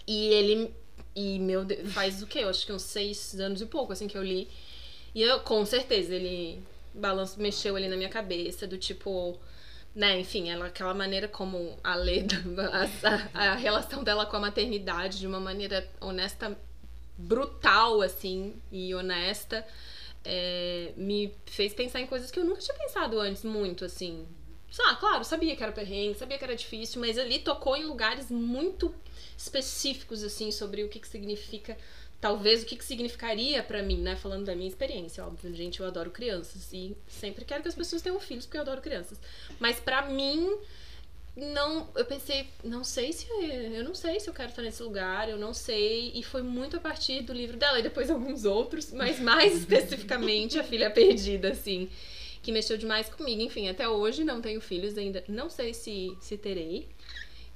Speaker 4: E ele. E meu Deus, faz o quê? Eu acho que uns seis anos e pouco, assim, que eu li. E eu, com certeza, ele balançou, mexeu ali na minha cabeça, do tipo. Né, enfim, ela, aquela maneira como a Leda, a, a, relação dela com a maternidade de uma maneira honesta, brutal, assim, e honesta, é, me fez pensar em coisas que eu nunca tinha pensado antes, muito, assim. Ah, claro, sabia que era perrengue, sabia que era difícil, mas ali tocou em lugares muito específicos, assim, sobre o que, que significa, talvez o que, que significaria pra mim, né? Falando da minha experiência, óbvio, gente, eu adoro crianças e sempre quero que as pessoas tenham filhos porque eu adoro crianças. Mas pra mim, não, eu pensei, não sei se eu não sei se eu quero estar nesse lugar, eu não sei, e foi muito a partir do livro dela e depois alguns outros, mas mais especificamente a filha perdida, assim. que mexeu demais comigo. Enfim, até hoje não tenho filhos ainda. Não sei se, se terei.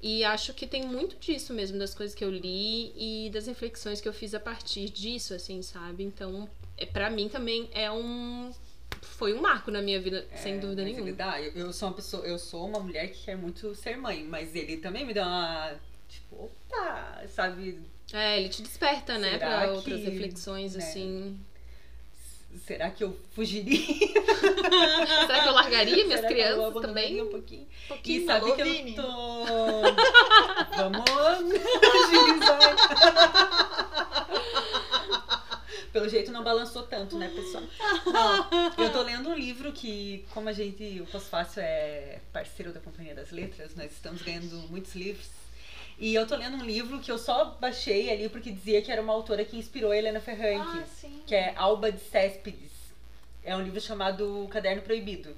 Speaker 4: E acho que tem muito disso mesmo, das coisas que eu li e das reflexões que eu fiz a partir disso, assim, sabe? Então, é, para mim também é um. Foi um marco na minha vida, sem
Speaker 2: É,
Speaker 4: dúvida
Speaker 2: mas
Speaker 4: nenhuma.
Speaker 2: Ele dá. Eu, eu sou uma pessoa, eu sou uma mulher que quer muito ser mãe, mas ele também me dá uma. Tipo, opa, sabe?
Speaker 4: É, ele te desperta, né,
Speaker 2: que,
Speaker 4: outras reflexões,
Speaker 2: né?
Speaker 4: assim.
Speaker 2: Será que eu fugiria?
Speaker 4: Será que eu largaria minhas
Speaker 2: Será eu
Speaker 4: crianças
Speaker 2: abandonaria
Speaker 4: também?
Speaker 2: um pouquinho?
Speaker 4: Um pouquinho.
Speaker 2: E sabe
Speaker 3: Alô,
Speaker 2: que
Speaker 3: Vini?
Speaker 2: eu tô. Vamos agilizar. Pelo jeito não balançou tanto, né, pessoal? Não, eu tô lendo um livro que, como a gente, o Pós-Fácil é parceiro da Companhia das Letras, nós estamos ganhando muitos livros. E eu tô lendo um livro que eu só baixei ali porque dizia que era uma autora que inspirou a Helena Ferrante
Speaker 3: Ah,
Speaker 2: que é Alba de Céspedes. É um livro chamado Caderno Proibido.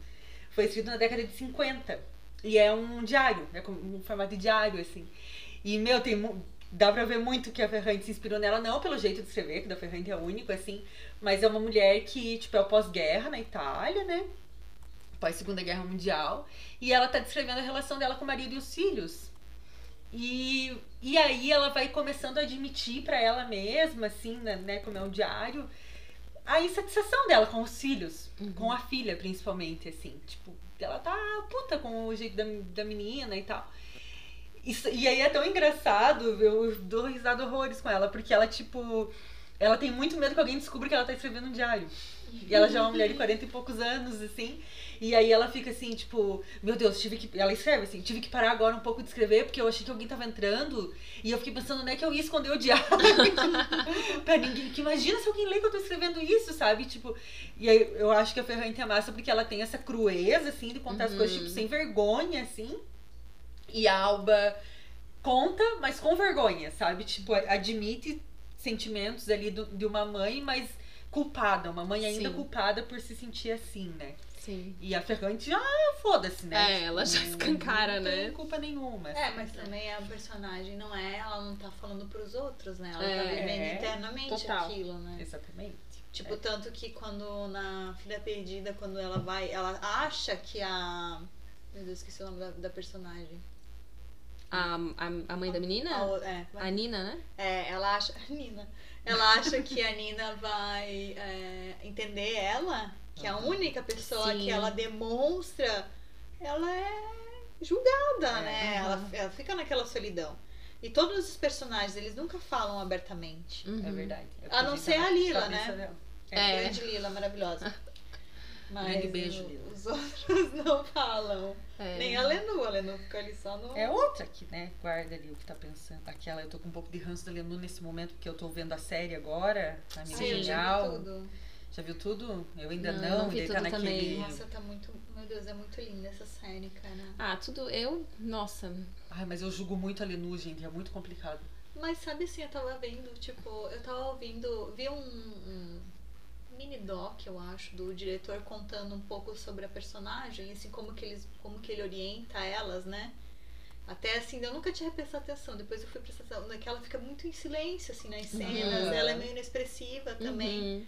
Speaker 2: Foi escrito na década de 50. E é um diário, é um formato de diário, assim. E, meu, tem dá pra ver muito que a Ferrante se inspirou nela, não pelo jeito de escrever, que da Ferrante é único, assim, mas é uma mulher que, tipo, é o pós-guerra na Itália, né? Pós-segunda guerra mundial. E ela tá descrevendo a relação dela com o marido e os filhos. E, e aí ela vai começando a admitir pra ela mesma, assim, né, né, como é um diário, a insatisfação dela com os filhos, com a filha principalmente, assim, tipo, ela tá puta com o jeito da, da menina e tal. Isso, e aí é tão engraçado, eu dou risada horrores com ela, porque ela, tipo, ela tem muito medo que alguém descubra que ela tá escrevendo um diário. E ela já é uma mulher de 40 e poucos anos, assim. E aí ela fica assim, tipo, meu Deus, tive que. Ela escreve assim, tive que parar agora um pouco de escrever, porque eu achei que alguém tava entrando. E eu fiquei pensando, onde é que eu ia esconder o diário? pra ninguém. Que imagina se alguém lê que eu tô escrevendo isso, sabe? Tipo. E aí eu acho que a Ferrante é massa porque ela tem essa crueza, assim, de contar as coisas, tipo, sem vergonha, assim. E a Alba conta, mas com vergonha, sabe? Tipo, admite sentimentos ali do- de uma mãe, mas culpada. Uma mãe ainda
Speaker 4: Sim.
Speaker 2: culpada por se sentir assim, né?
Speaker 4: Sim.
Speaker 2: E a Ferrante, ah, foda-se, né?
Speaker 4: É, ela já escancara,
Speaker 2: não
Speaker 4: né?
Speaker 2: tem culpa nenhuma.
Speaker 3: É,
Speaker 2: assim.
Speaker 3: mas também a personagem não é, ela não tá falando pros outros, né? Ela
Speaker 4: É.
Speaker 3: tá vivendo
Speaker 2: É.
Speaker 3: internamente
Speaker 4: Total.
Speaker 3: aquilo, né?
Speaker 2: Exatamente.
Speaker 3: Tipo, tanto que quando na Filha Perdida, quando ela vai, ela acha que a. Meu Deus, esqueci o nome da, da personagem.
Speaker 4: A, a, a mãe da menina?
Speaker 3: A é,
Speaker 4: A Nina, né?
Speaker 3: é, ela acha. A Nina. Ela acha que a Nina vai é, entender ela, que a única pessoa
Speaker 4: Sim.
Speaker 3: que ela demonstra, ela é julgada,
Speaker 2: É.
Speaker 3: né? Ela, ela fica naquela solidão. E todos os personagens, eles nunca falam abertamente.
Speaker 4: Uhum.
Speaker 2: É verdade. É
Speaker 3: A não ser a Lila, né?
Speaker 2: dela.
Speaker 4: É.
Speaker 3: Grande Lila, maravilhosa. Mas
Speaker 2: beijo,
Speaker 3: o-
Speaker 2: Lila.
Speaker 3: os outros não falam.
Speaker 4: É.
Speaker 3: Nem a Lenu, a Lenu fica ali só no.
Speaker 2: É outra que, né, guarda ali o que tá pensando. Aquela, eu tô com um pouco de ranço da Lenu nesse momento, porque eu tô vendo a série agora, a
Speaker 3: Sim,
Speaker 2: Mina
Speaker 3: eu já vi
Speaker 2: Genial.
Speaker 3: tudo.
Speaker 2: Já viu tudo? Eu ainda
Speaker 4: Não,
Speaker 2: não,
Speaker 4: não vi
Speaker 2: tá
Speaker 4: tudo
Speaker 2: naquele.
Speaker 4: também.
Speaker 3: Nossa, tá muito. Meu Deus, é muito linda essa série, cara.
Speaker 4: Ah, tudo. Eu. Nossa.
Speaker 2: Ai, mas eu julgo muito a Lenu, gente, é muito complicado.
Speaker 3: Mas sabe assim, eu tava vendo, tipo, eu tava ouvindo, vi um, um mini doc, eu acho, do diretor contando um pouco sobre a personagem, assim, como que, eles, como que ele orienta elas, né? Até assim, eu nunca tinha prestado atenção, depois eu fui prestar atenção, que ela fica muito em silêncio, assim, nas cenas,
Speaker 2: Uhum.
Speaker 3: ela é meio inexpressiva também,
Speaker 4: Uhum.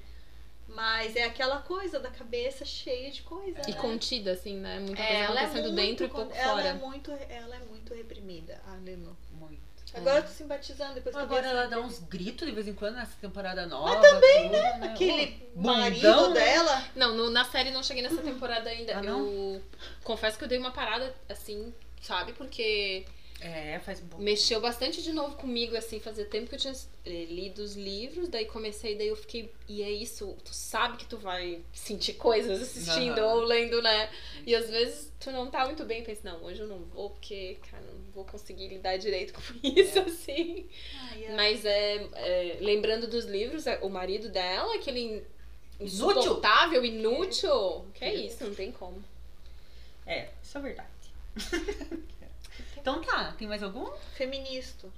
Speaker 3: mas é aquela coisa da cabeça cheia de coisa,
Speaker 4: E
Speaker 3: né?
Speaker 4: contida, assim, né? Muita
Speaker 3: É,
Speaker 4: coisa
Speaker 3: é
Speaker 4: acontecendo
Speaker 3: muito
Speaker 4: dentro e pouco
Speaker 3: ela
Speaker 4: fora.
Speaker 3: É muito, ela é muito reprimida, a Lenu.
Speaker 2: Muito.
Speaker 3: Agora eu tô simpatizando, depois que eu vi
Speaker 2: Agora ela dá uns gritos de vez em quando nessa temporada nova. também, né?
Speaker 3: Aquele
Speaker 2: Ô,
Speaker 3: marido
Speaker 2: bundão, né?
Speaker 3: dela.
Speaker 4: Não, no- na série não cheguei nessa temporada ainda.
Speaker 2: Ah,
Speaker 4: eu confesso que eu dei uma parada, assim, sabe? Porque
Speaker 2: É, faz um pouco.
Speaker 4: mexeu bastante de novo comigo, assim, fazia tempo que eu tinha eh, lido os livros, daí comecei, daí eu fiquei, e é isso, tu sabe que tu vai sentir coisas assistindo
Speaker 2: Aham.
Speaker 4: ou lendo, né? E às vezes tu não tá muito bem, pensa, não, hoje eu não vou, porque, cara, não vou conseguir lidar direito com isso, assim.
Speaker 3: Ai, a-
Speaker 4: Mas é, é, lembrando dos livros, é, o marido dela, aquele
Speaker 2: Inútil.
Speaker 4: insuportável, inútil. Que é isso, não tem como.
Speaker 2: É, isso é verdade. então tá, tem mais algum?
Speaker 3: Feminista.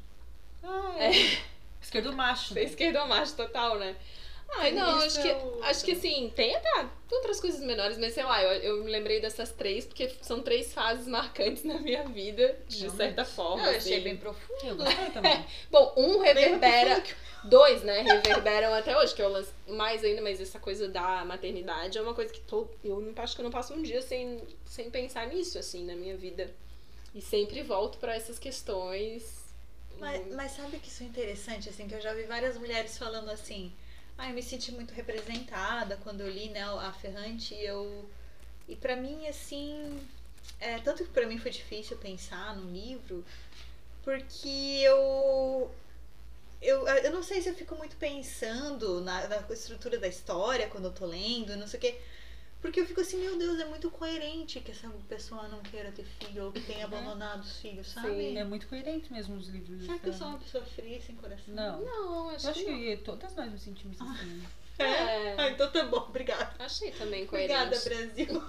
Speaker 2: Ah, é. Esquerdo macho. Né?
Speaker 4: esquerdo macho total, né? Ai, não, acho que,
Speaker 3: é
Speaker 4: acho que assim, tem até outras coisas menores, mas sei lá, eu, eu me lembrei dessas três porque são três fases marcantes na minha vida, de certa forma.
Speaker 3: Eu achei
Speaker 4: assim.
Speaker 3: bem profundo.
Speaker 2: Eu gostei também.
Speaker 4: Bom, um reverbera, dois, né, reverberam até hoje, que eu lance mais ainda, mas essa coisa da maternidade é uma coisa que tô, eu não acho que eu não passo um dia sem, sem pensar nisso, assim, na minha vida. E sempre volto pra essas questões.
Speaker 3: Mas, mas sabe que isso é interessante, assim, que eu já vi várias mulheres falando assim, ah, eu me senti muito representada quando eu li, né, a Ferrante, e eu... E pra mim, assim, é, tanto que pra mim foi difícil pensar no livro, porque eu... Eu, eu não sei se eu fico muito pensando na, na estrutura da história quando eu tô lendo, não sei o quê. Porque eu fico assim, meu Deus, é muito coerente que essa pessoa não queira ter filho ou que tenha abandonado os filhos, sabe?
Speaker 4: Sim.
Speaker 2: É muito coerente mesmo os livros.
Speaker 3: Será que eu sou uma pessoa fria, sem coração?
Speaker 2: Não.
Speaker 4: Não, acho,
Speaker 2: Eu acho
Speaker 4: que, não.
Speaker 2: que todas nós nos sentimos assim.
Speaker 4: É.
Speaker 3: Ah, então tá bom, obrigada.
Speaker 4: Achei também coerente.
Speaker 3: Obrigada, Brasil.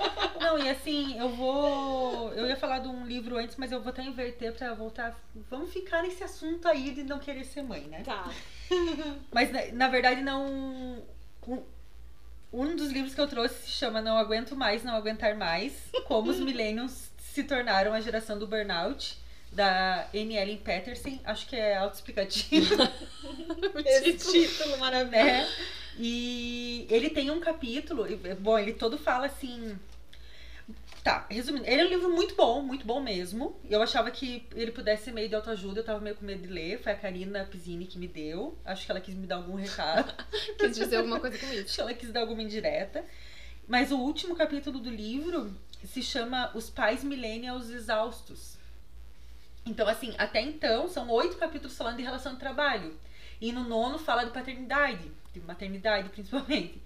Speaker 2: Não, e assim, eu vou. Eu ia falar de um livro antes, mas eu vou até inverter pra voltar. Vamos ficar nesse assunto aí de não querer ser mãe, né?
Speaker 4: Tá.
Speaker 2: Mas na, na verdade não. Um, um dos livros que eu trouxe se chama Não Aguento Mais, Não Aguentar Mais. Como os millennials se tornaram a geração do burnout. Da Anne Ellen Patterson, acho que é autoexplicativo.
Speaker 3: Esse título maravilhoso.
Speaker 2: né? E ele tem um capítulo, e, bom, ele todo fala assim. Tá, resumindo, ele é um livro muito bom, muito bom mesmo. Eu achava que ele pudesse ser meio de autoajuda, eu tava meio com medo de ler. Foi a Karina Pizzini que me deu. Acho que ela quis me dar algum recado.
Speaker 4: Quis dizer alguma coisa com isso.
Speaker 2: Acho que ela quis dar alguma indireta. Mas o último capítulo do livro se chama Os Pais Millennials Exaustos. Então, assim, até então, são oito capítulos falando de relação de trabalho. E no nono fala de paternidade, de maternidade principalmente.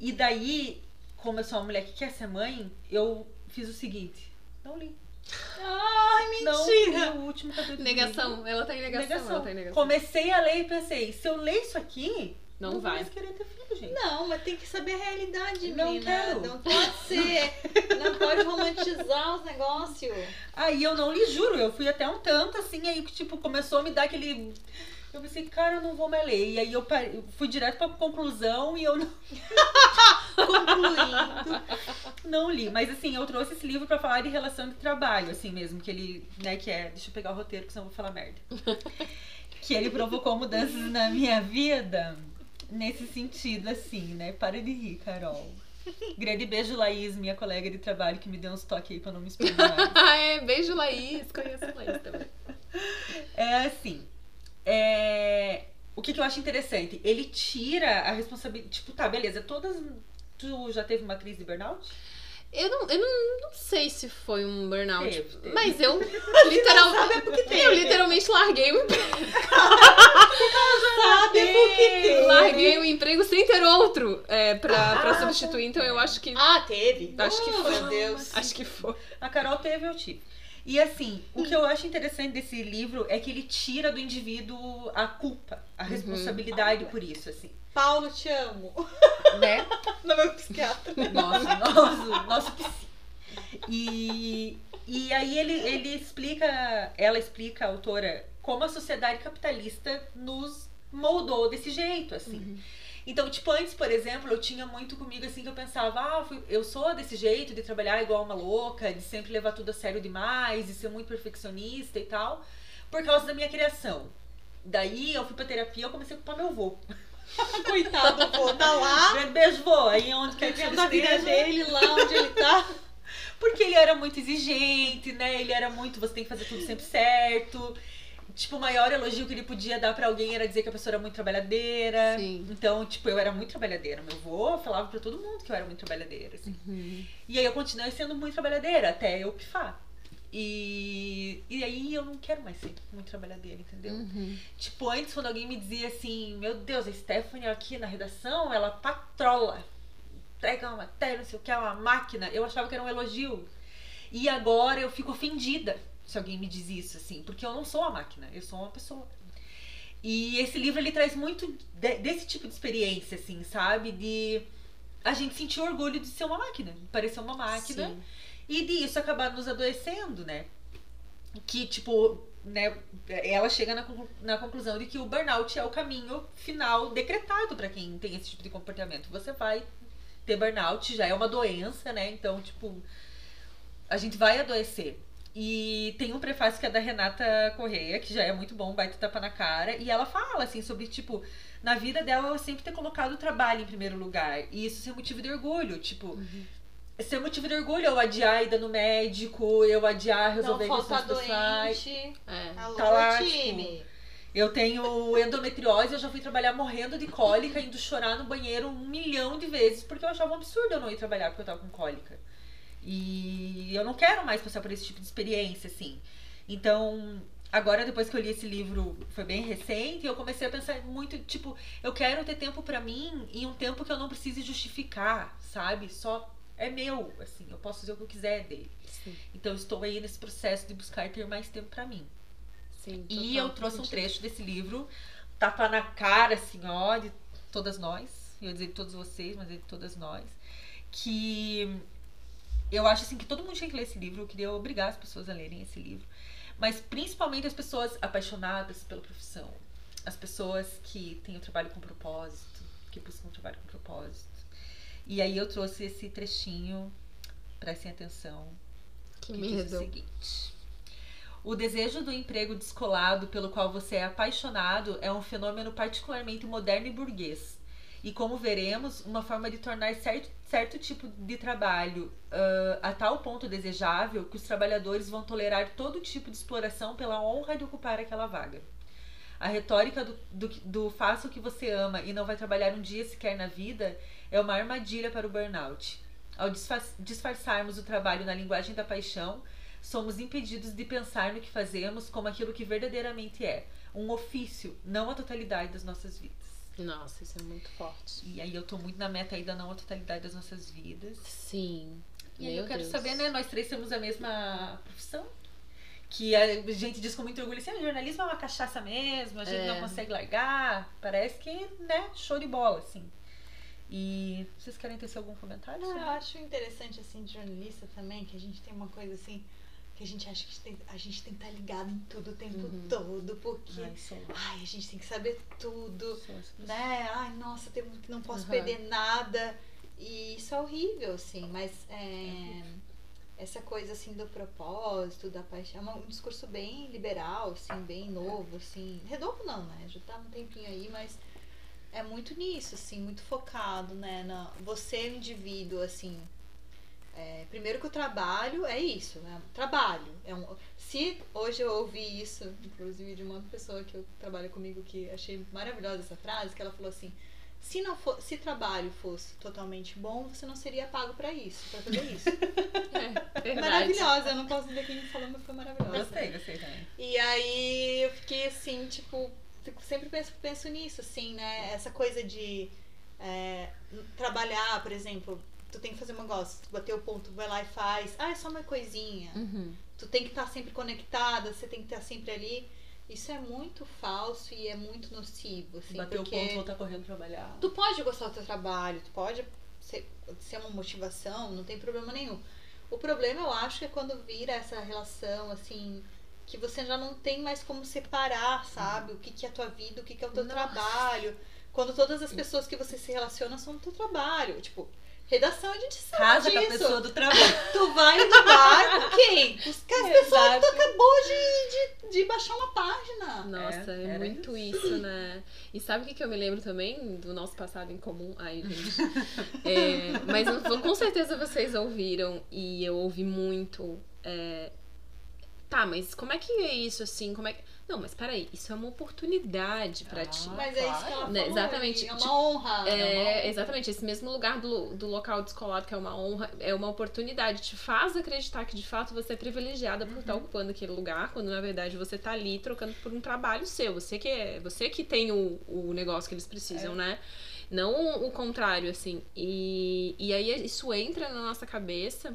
Speaker 2: E daí, como eu sou uma mulher que quer ser mãe, eu fiz o seguinte: não li.
Speaker 3: Ai,
Speaker 2: Não li
Speaker 3: mentira!
Speaker 2: o último capítulo.
Speaker 4: Negação, ela tá em negação,
Speaker 2: Negação.
Speaker 4: ela tá em negação.
Speaker 2: Comecei a ler e pensei: se eu ler isso aqui,
Speaker 4: Não
Speaker 2: não
Speaker 4: vai.
Speaker 2: mais querer ter filho, gente.
Speaker 3: Não, mas tem que saber a realidade,
Speaker 2: Não
Speaker 3: menina.
Speaker 2: quero.
Speaker 3: Não pode ser. Não pode romantizar os negócios.
Speaker 2: Aí eu não lhe juro, eu fui até um tanto assim, aí que tipo, começou a me dar aquele. Eu pensei, cara, eu não vou mais ler. E aí eu, parei- eu fui direto pra conclusão e eu não,
Speaker 3: Concluindo.
Speaker 2: não li. Mas assim, eu trouxe esse livro pra falar de relação de trabalho, assim mesmo, que ele, né, que é. Deixa eu pegar o roteiro, que senão eu vou falar merda. que ele provocou mudanças na minha vida nesse sentido, assim, né? Para de rir, Carol. Grande beijo, Laís, minha colega de trabalho, que me deu uns toques aí pra não me expor mais.
Speaker 4: É, beijo Laís, conheço Laís também.
Speaker 2: É assim. É, O que, que eu acho interessante? Ele tira a responsabilidade. Tipo, tá, beleza, todas. Tu já teve uma crise de burnout?
Speaker 4: Eu não, eu não, não sei se foi um burnout,
Speaker 2: Teve, teve.
Speaker 4: mas eu literalmente, eu literalmente larguei o emprego.
Speaker 3: Sabe por que tem?
Speaker 4: Larguei o emprego sem ter outro é, pra, pra
Speaker 2: Ah,
Speaker 4: substituir, então eu acho que.
Speaker 3: Ah, teve.
Speaker 4: Acho que
Speaker 3: Oh,
Speaker 4: foi.
Speaker 3: Meu Deus.
Speaker 4: Acho que foi.
Speaker 2: A Carol teve, eu tive. E assim, o que eu acho interessante desse livro é que ele tira do indivíduo a culpa, a responsabilidade por isso, assim,
Speaker 3: Paulo, te amo.
Speaker 2: né?
Speaker 3: Não, meu psiquiatra.
Speaker 2: Nosso, nosso, nosso psi. E, e aí ele, ele explica, ela explica, a autora, como a sociedade capitalista nos moldou desse jeito, assim. Então, tipo, antes, por exemplo, eu tinha muito comigo assim que eu pensava, ah, fui- eu sou desse jeito, de trabalhar igual uma louca, de sempre levar tudo a sério demais, de ser muito perfeccionista e tal, por causa da minha criação. Daí eu fui pra terapia e eu comecei a culpar meu avô.
Speaker 3: Coitado, pô, tá lá.
Speaker 2: Beijo, vô, aí onde quer que ele
Speaker 3: Vivendo a vida
Speaker 2: esteja.
Speaker 3: dele lá onde ele tá.
Speaker 2: Porque ele era muito exigente, né? Ele era muito, você tem que fazer tudo sempre certo. Tipo, o maior elogio que ele podia dar pra alguém era dizer que a pessoa era muito trabalhadeira.
Speaker 4: Sim.
Speaker 2: Então, tipo, eu era muito trabalhadeira. Meu avô falava pra todo mundo que eu era muito trabalhadeira, assim. E aí eu continuei sendo muito trabalhadeira, até eu pifar. E, e aí eu não quero mais ser muito trabalhadeira, entendeu?
Speaker 4: Uhum.
Speaker 2: Tipo, antes quando alguém me dizia assim, meu Deus, a Stephanie aqui na redação, ela patrola. Entrega uma matéria, não sei o que, é uma máquina. Eu achava que era um elogio. E agora eu fico ofendida se alguém me diz isso, assim, porque eu não sou uma máquina, eu sou uma pessoa. E esse livro ele traz muito de- desse tipo de experiência, assim, sabe? De a gente sentir orgulho de ser uma máquina, de parecer uma máquina.
Speaker 4: Sim.
Speaker 2: E disso acabar nos adoecendo, né? Que, tipo, né, ela chega na, na conclusão de que o burnout é o caminho final decretado pra quem tem esse tipo de comportamento. Você vai ter burnout, já é uma doença, né? Então, tipo, a gente vai adoecer. E tem um prefácio que é da Renata Correia, que já é muito bom, baita tapa na cara, e ela fala assim sobre tipo, na vida dela ela sempre ter colocado o trabalho em primeiro lugar, e isso ser motivo de orgulho, tipo, ser motivo de orgulho eu adiar a ida no médico, eu adiar resolver
Speaker 3: Não
Speaker 2: questões pessoais.
Speaker 3: doente.
Speaker 4: É.
Speaker 3: Alô,
Speaker 2: Tá lá,
Speaker 3: time.
Speaker 2: Eu tenho endometriose, eu já fui trabalhar morrendo de cólica, indo chorar no banheiro um milhão de vezes, porque eu achava um absurdo eu não ir trabalhar porque eu tava com cólica. E eu não quero mais passar por esse tipo de experiência, assim. Então, agora depois que eu li esse livro, foi bem recente, eu comecei a pensar muito, tipo, eu quero ter tempo pra mim e um tempo que eu não precise justificar, sabe? Só é meu, assim, eu posso fazer o que eu quiser dele.
Speaker 4: Sim,
Speaker 2: Então, estou aí nesse processo de buscar ter mais tempo pra mim.
Speaker 4: sim.
Speaker 2: E eu trouxe um trecho desse livro, tapa na cara, assim, ó, de todas nós. Eu ia dizer de todos vocês, mas é de todas nós. Que eu acho, assim, que todo mundo tinha que ler esse livro. Eu queria obrigar as pessoas a lerem esse livro. Mas principalmente as pessoas apaixonadas pela profissão. As pessoas que têm o trabalho com propósito, que buscam um trabalho com propósito. E aí eu trouxe esse trechinho, prestem atenção,
Speaker 4: Que
Speaker 2: que diz o
Speaker 4: medo.
Speaker 2: seguinte. O desejo do emprego descolado pelo qual você é apaixonado é um fenômeno particularmente moderno e burguês. E como veremos, uma forma de tornar certo, certo tipo de trabalho ah, a tal ponto desejável que os trabalhadores vão tolerar todo tipo de exploração pela honra de ocupar aquela vaga. A retórica do, do, do faça o que você ama e não vai trabalhar um dia sequer na vida é uma armadilha para o burnout. Ao disfarçarmos o trabalho na linguagem da paixão, somos impedidos de pensar no que fazemos como aquilo que verdadeiramente é, um ofício, não a totalidade das nossas vidas.
Speaker 4: Nossa, isso é muito forte.
Speaker 2: E aí eu tô muito na meta aí da não a totalidade das nossas vidas.
Speaker 4: Sim.
Speaker 2: E aí
Speaker 4: Meu
Speaker 2: eu quero
Speaker 4: Deus.
Speaker 2: saber, né? Nós três temos a mesma profissão. Que a gente diz com muito orgulho assim, "Ah, jornalismo é uma cachaça mesmo, a gente
Speaker 4: É.
Speaker 2: não consegue largar. Parece que, né, show de bola, assim. E vocês querem ter algum comentário?
Speaker 3: Não,
Speaker 2: sobre
Speaker 3: eu acho interessante, assim, de jornalista também, que a gente tem uma coisa assim, que a gente acha que tem, a gente tem que estar ligado em tudo o tempo
Speaker 4: Uhum.
Speaker 3: todo, porque.
Speaker 2: Ai,
Speaker 3: Ai, a gente tem que saber tudo, né? Ai, nossa, tem, não posso
Speaker 4: Uhum.
Speaker 3: perder nada. E isso é horrível, assim, mas é, essa coisa assim do propósito, da paixão, é um discurso bem liberal, assim, bem novo, assim. Redondo não, né? Já tá um tempinho aí, mas é muito nisso, assim, muito focado, né? Na, você, indivíduo, assim. É, primeiro que o trabalho é isso, né? Trabalho. É um, se hoje eu ouvi isso, inclusive de uma pessoa que eu trabalho comigo que achei maravilhosa essa frase, que ela falou assim: se não for, se trabalho fosse totalmente bom, você não seria pago pra isso, pra fazer isso.
Speaker 4: É, verdade.
Speaker 3: maravilhosa, eu não posso dizer quem falou, mas foi maravilhosa.
Speaker 2: Gostei, gostei também.
Speaker 3: E aí eu fiquei assim, tipo, sempre penso, penso nisso, assim, né? Essa coisa de é, trabalhar, por exemplo, tu tem que fazer um negócio, tu bater o ponto, vai lá e faz. Ah, é só uma coisinha.
Speaker 4: Uhum.
Speaker 3: Tu tem que estar sempre conectada, você tem que estar sempre ali. Isso é muito falso e é muito nocivo, assim,
Speaker 2: o ponto, voltar correndo trabalhar.
Speaker 3: tu pode gostar do teu trabalho, tu pode ser, ser uma motivação, não tem problema nenhum. O problema, eu acho, é quando vira essa relação, assim, que você já não tem mais como separar, sabe? O que, que é a tua vida, o que, que é o teu
Speaker 4: Nossa.
Speaker 3: trabalho. Quando todas as pessoas que você se relaciona são do teu trabalho. Tipo, redação a gente sabe
Speaker 2: Casa com a
Speaker 3: disso.
Speaker 2: pessoa do trabalho.
Speaker 3: Tu vai bar com quem? Com as pessoas que tu acabou de, de, de baixar uma página.
Speaker 4: Nossa, é,
Speaker 2: É,
Speaker 4: muito isso. né? E sabe o que, que eu me lembro também do nosso passado em comum? Ai, gente. É, mas com certeza vocês ouviram e eu ouvi muito. é, Tá, mas como é que é isso assim? Como é que... Não, mas peraí, isso é uma oportunidade pra
Speaker 2: Ah,
Speaker 4: ti.
Speaker 3: Mas é isso que ela falou.
Speaker 4: Né, exatamente.
Speaker 3: É uma
Speaker 4: Tipo,
Speaker 3: honra.
Speaker 4: É, exatamente, esse mesmo lugar do, do local descolado, que é uma honra, é uma oportunidade, te faz acreditar que de fato você é privilegiada por estar ocupando aquele lugar, quando na verdade você tá ali trocando por um trabalho seu. Você que é, você que tem o, o negócio que eles precisam, né? Não o contrário, assim. E, e aí isso entra na nossa cabeça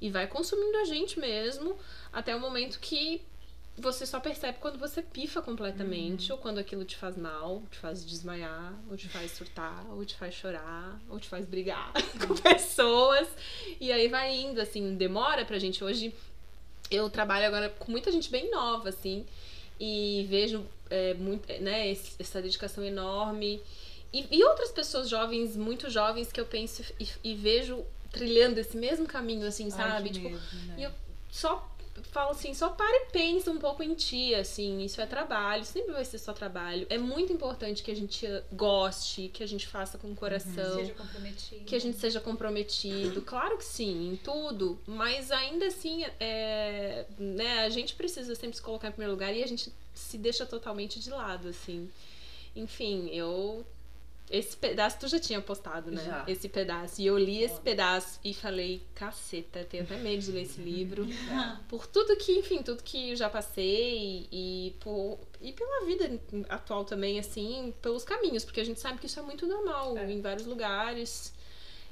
Speaker 4: e vai consumindo a gente mesmo até o momento que você só percebe quando você pifa completamente, ou quando aquilo te faz mal, te faz desmaiar, ou te faz surtar, ou te faz chorar, ou te faz brigar com pessoas. E aí vai indo, assim, demora pra gente hoje. eu trabalho agora com muita gente bem nova, assim, e vejo é, muito, né, essa dedicação enorme. E, e outras pessoas jovens, muito jovens, que eu penso e, e vejo trilhando esse mesmo caminho, assim, sabe?
Speaker 2: Ai,
Speaker 4: tipo,
Speaker 2: medo, né?
Speaker 4: e eu só falo assim, só para e pensa um pouco em ti, assim, isso é trabalho, sempre vai ser só trabalho. É muito importante que a gente goste, que a gente faça com o coração.
Speaker 3: Seja comprometido.
Speaker 4: Que a gente seja comprometido, claro que sim, em tudo, mas ainda assim, é, né, a gente precisa sempre se colocar em primeiro lugar e a gente se deixa totalmente de lado, assim. Enfim, eu. Esse pedaço tu já tinha postado, né?
Speaker 2: Já.
Speaker 4: Esse pedaço. E eu li esse pedaço e falei, caceta, tenho até medo de ler esse livro. Por tudo que, enfim, tudo que eu já passei e, por, e pela vida atual também, assim, pelos caminhos, porque a gente sabe que isso é muito normal
Speaker 2: É.
Speaker 4: em vários lugares.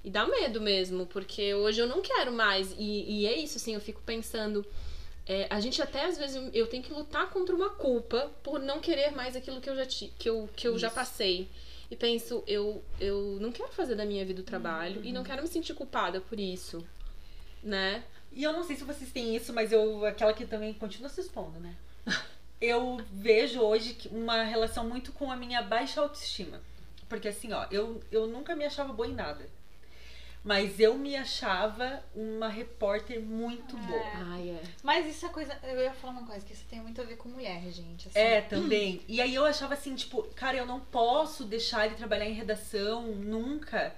Speaker 4: E dá medo mesmo, porque hoje eu não quero mais. E, e é isso, assim, eu fico pensando. é, a gente até às vezes eu- tenho que lutar contra uma culpa por não querer mais aquilo que eu já que eu, que eu já passei. E penso, eu, eu não quero fazer da minha vida o trabalho e não
Speaker 2: Uhum.
Speaker 4: quero me sentir culpada por isso. Né?
Speaker 2: E eu não sei se vocês têm isso, mas eu, aquela que também continua se expondo, né? Eu vejo hoje uma relação muito com a minha baixa autoestima. Porque assim, ó, eu, eu nunca me achava boa em nada. Mas eu me achava uma repórter muito boa.
Speaker 4: Ai, é.
Speaker 3: Mas isso é coisa. Eu ia falar uma coisa que isso tem muito a ver com mulher, gente. assim.
Speaker 2: É, também. E aí eu achava assim, tipo, cara, eu não posso deixar ele trabalhar em redação nunca.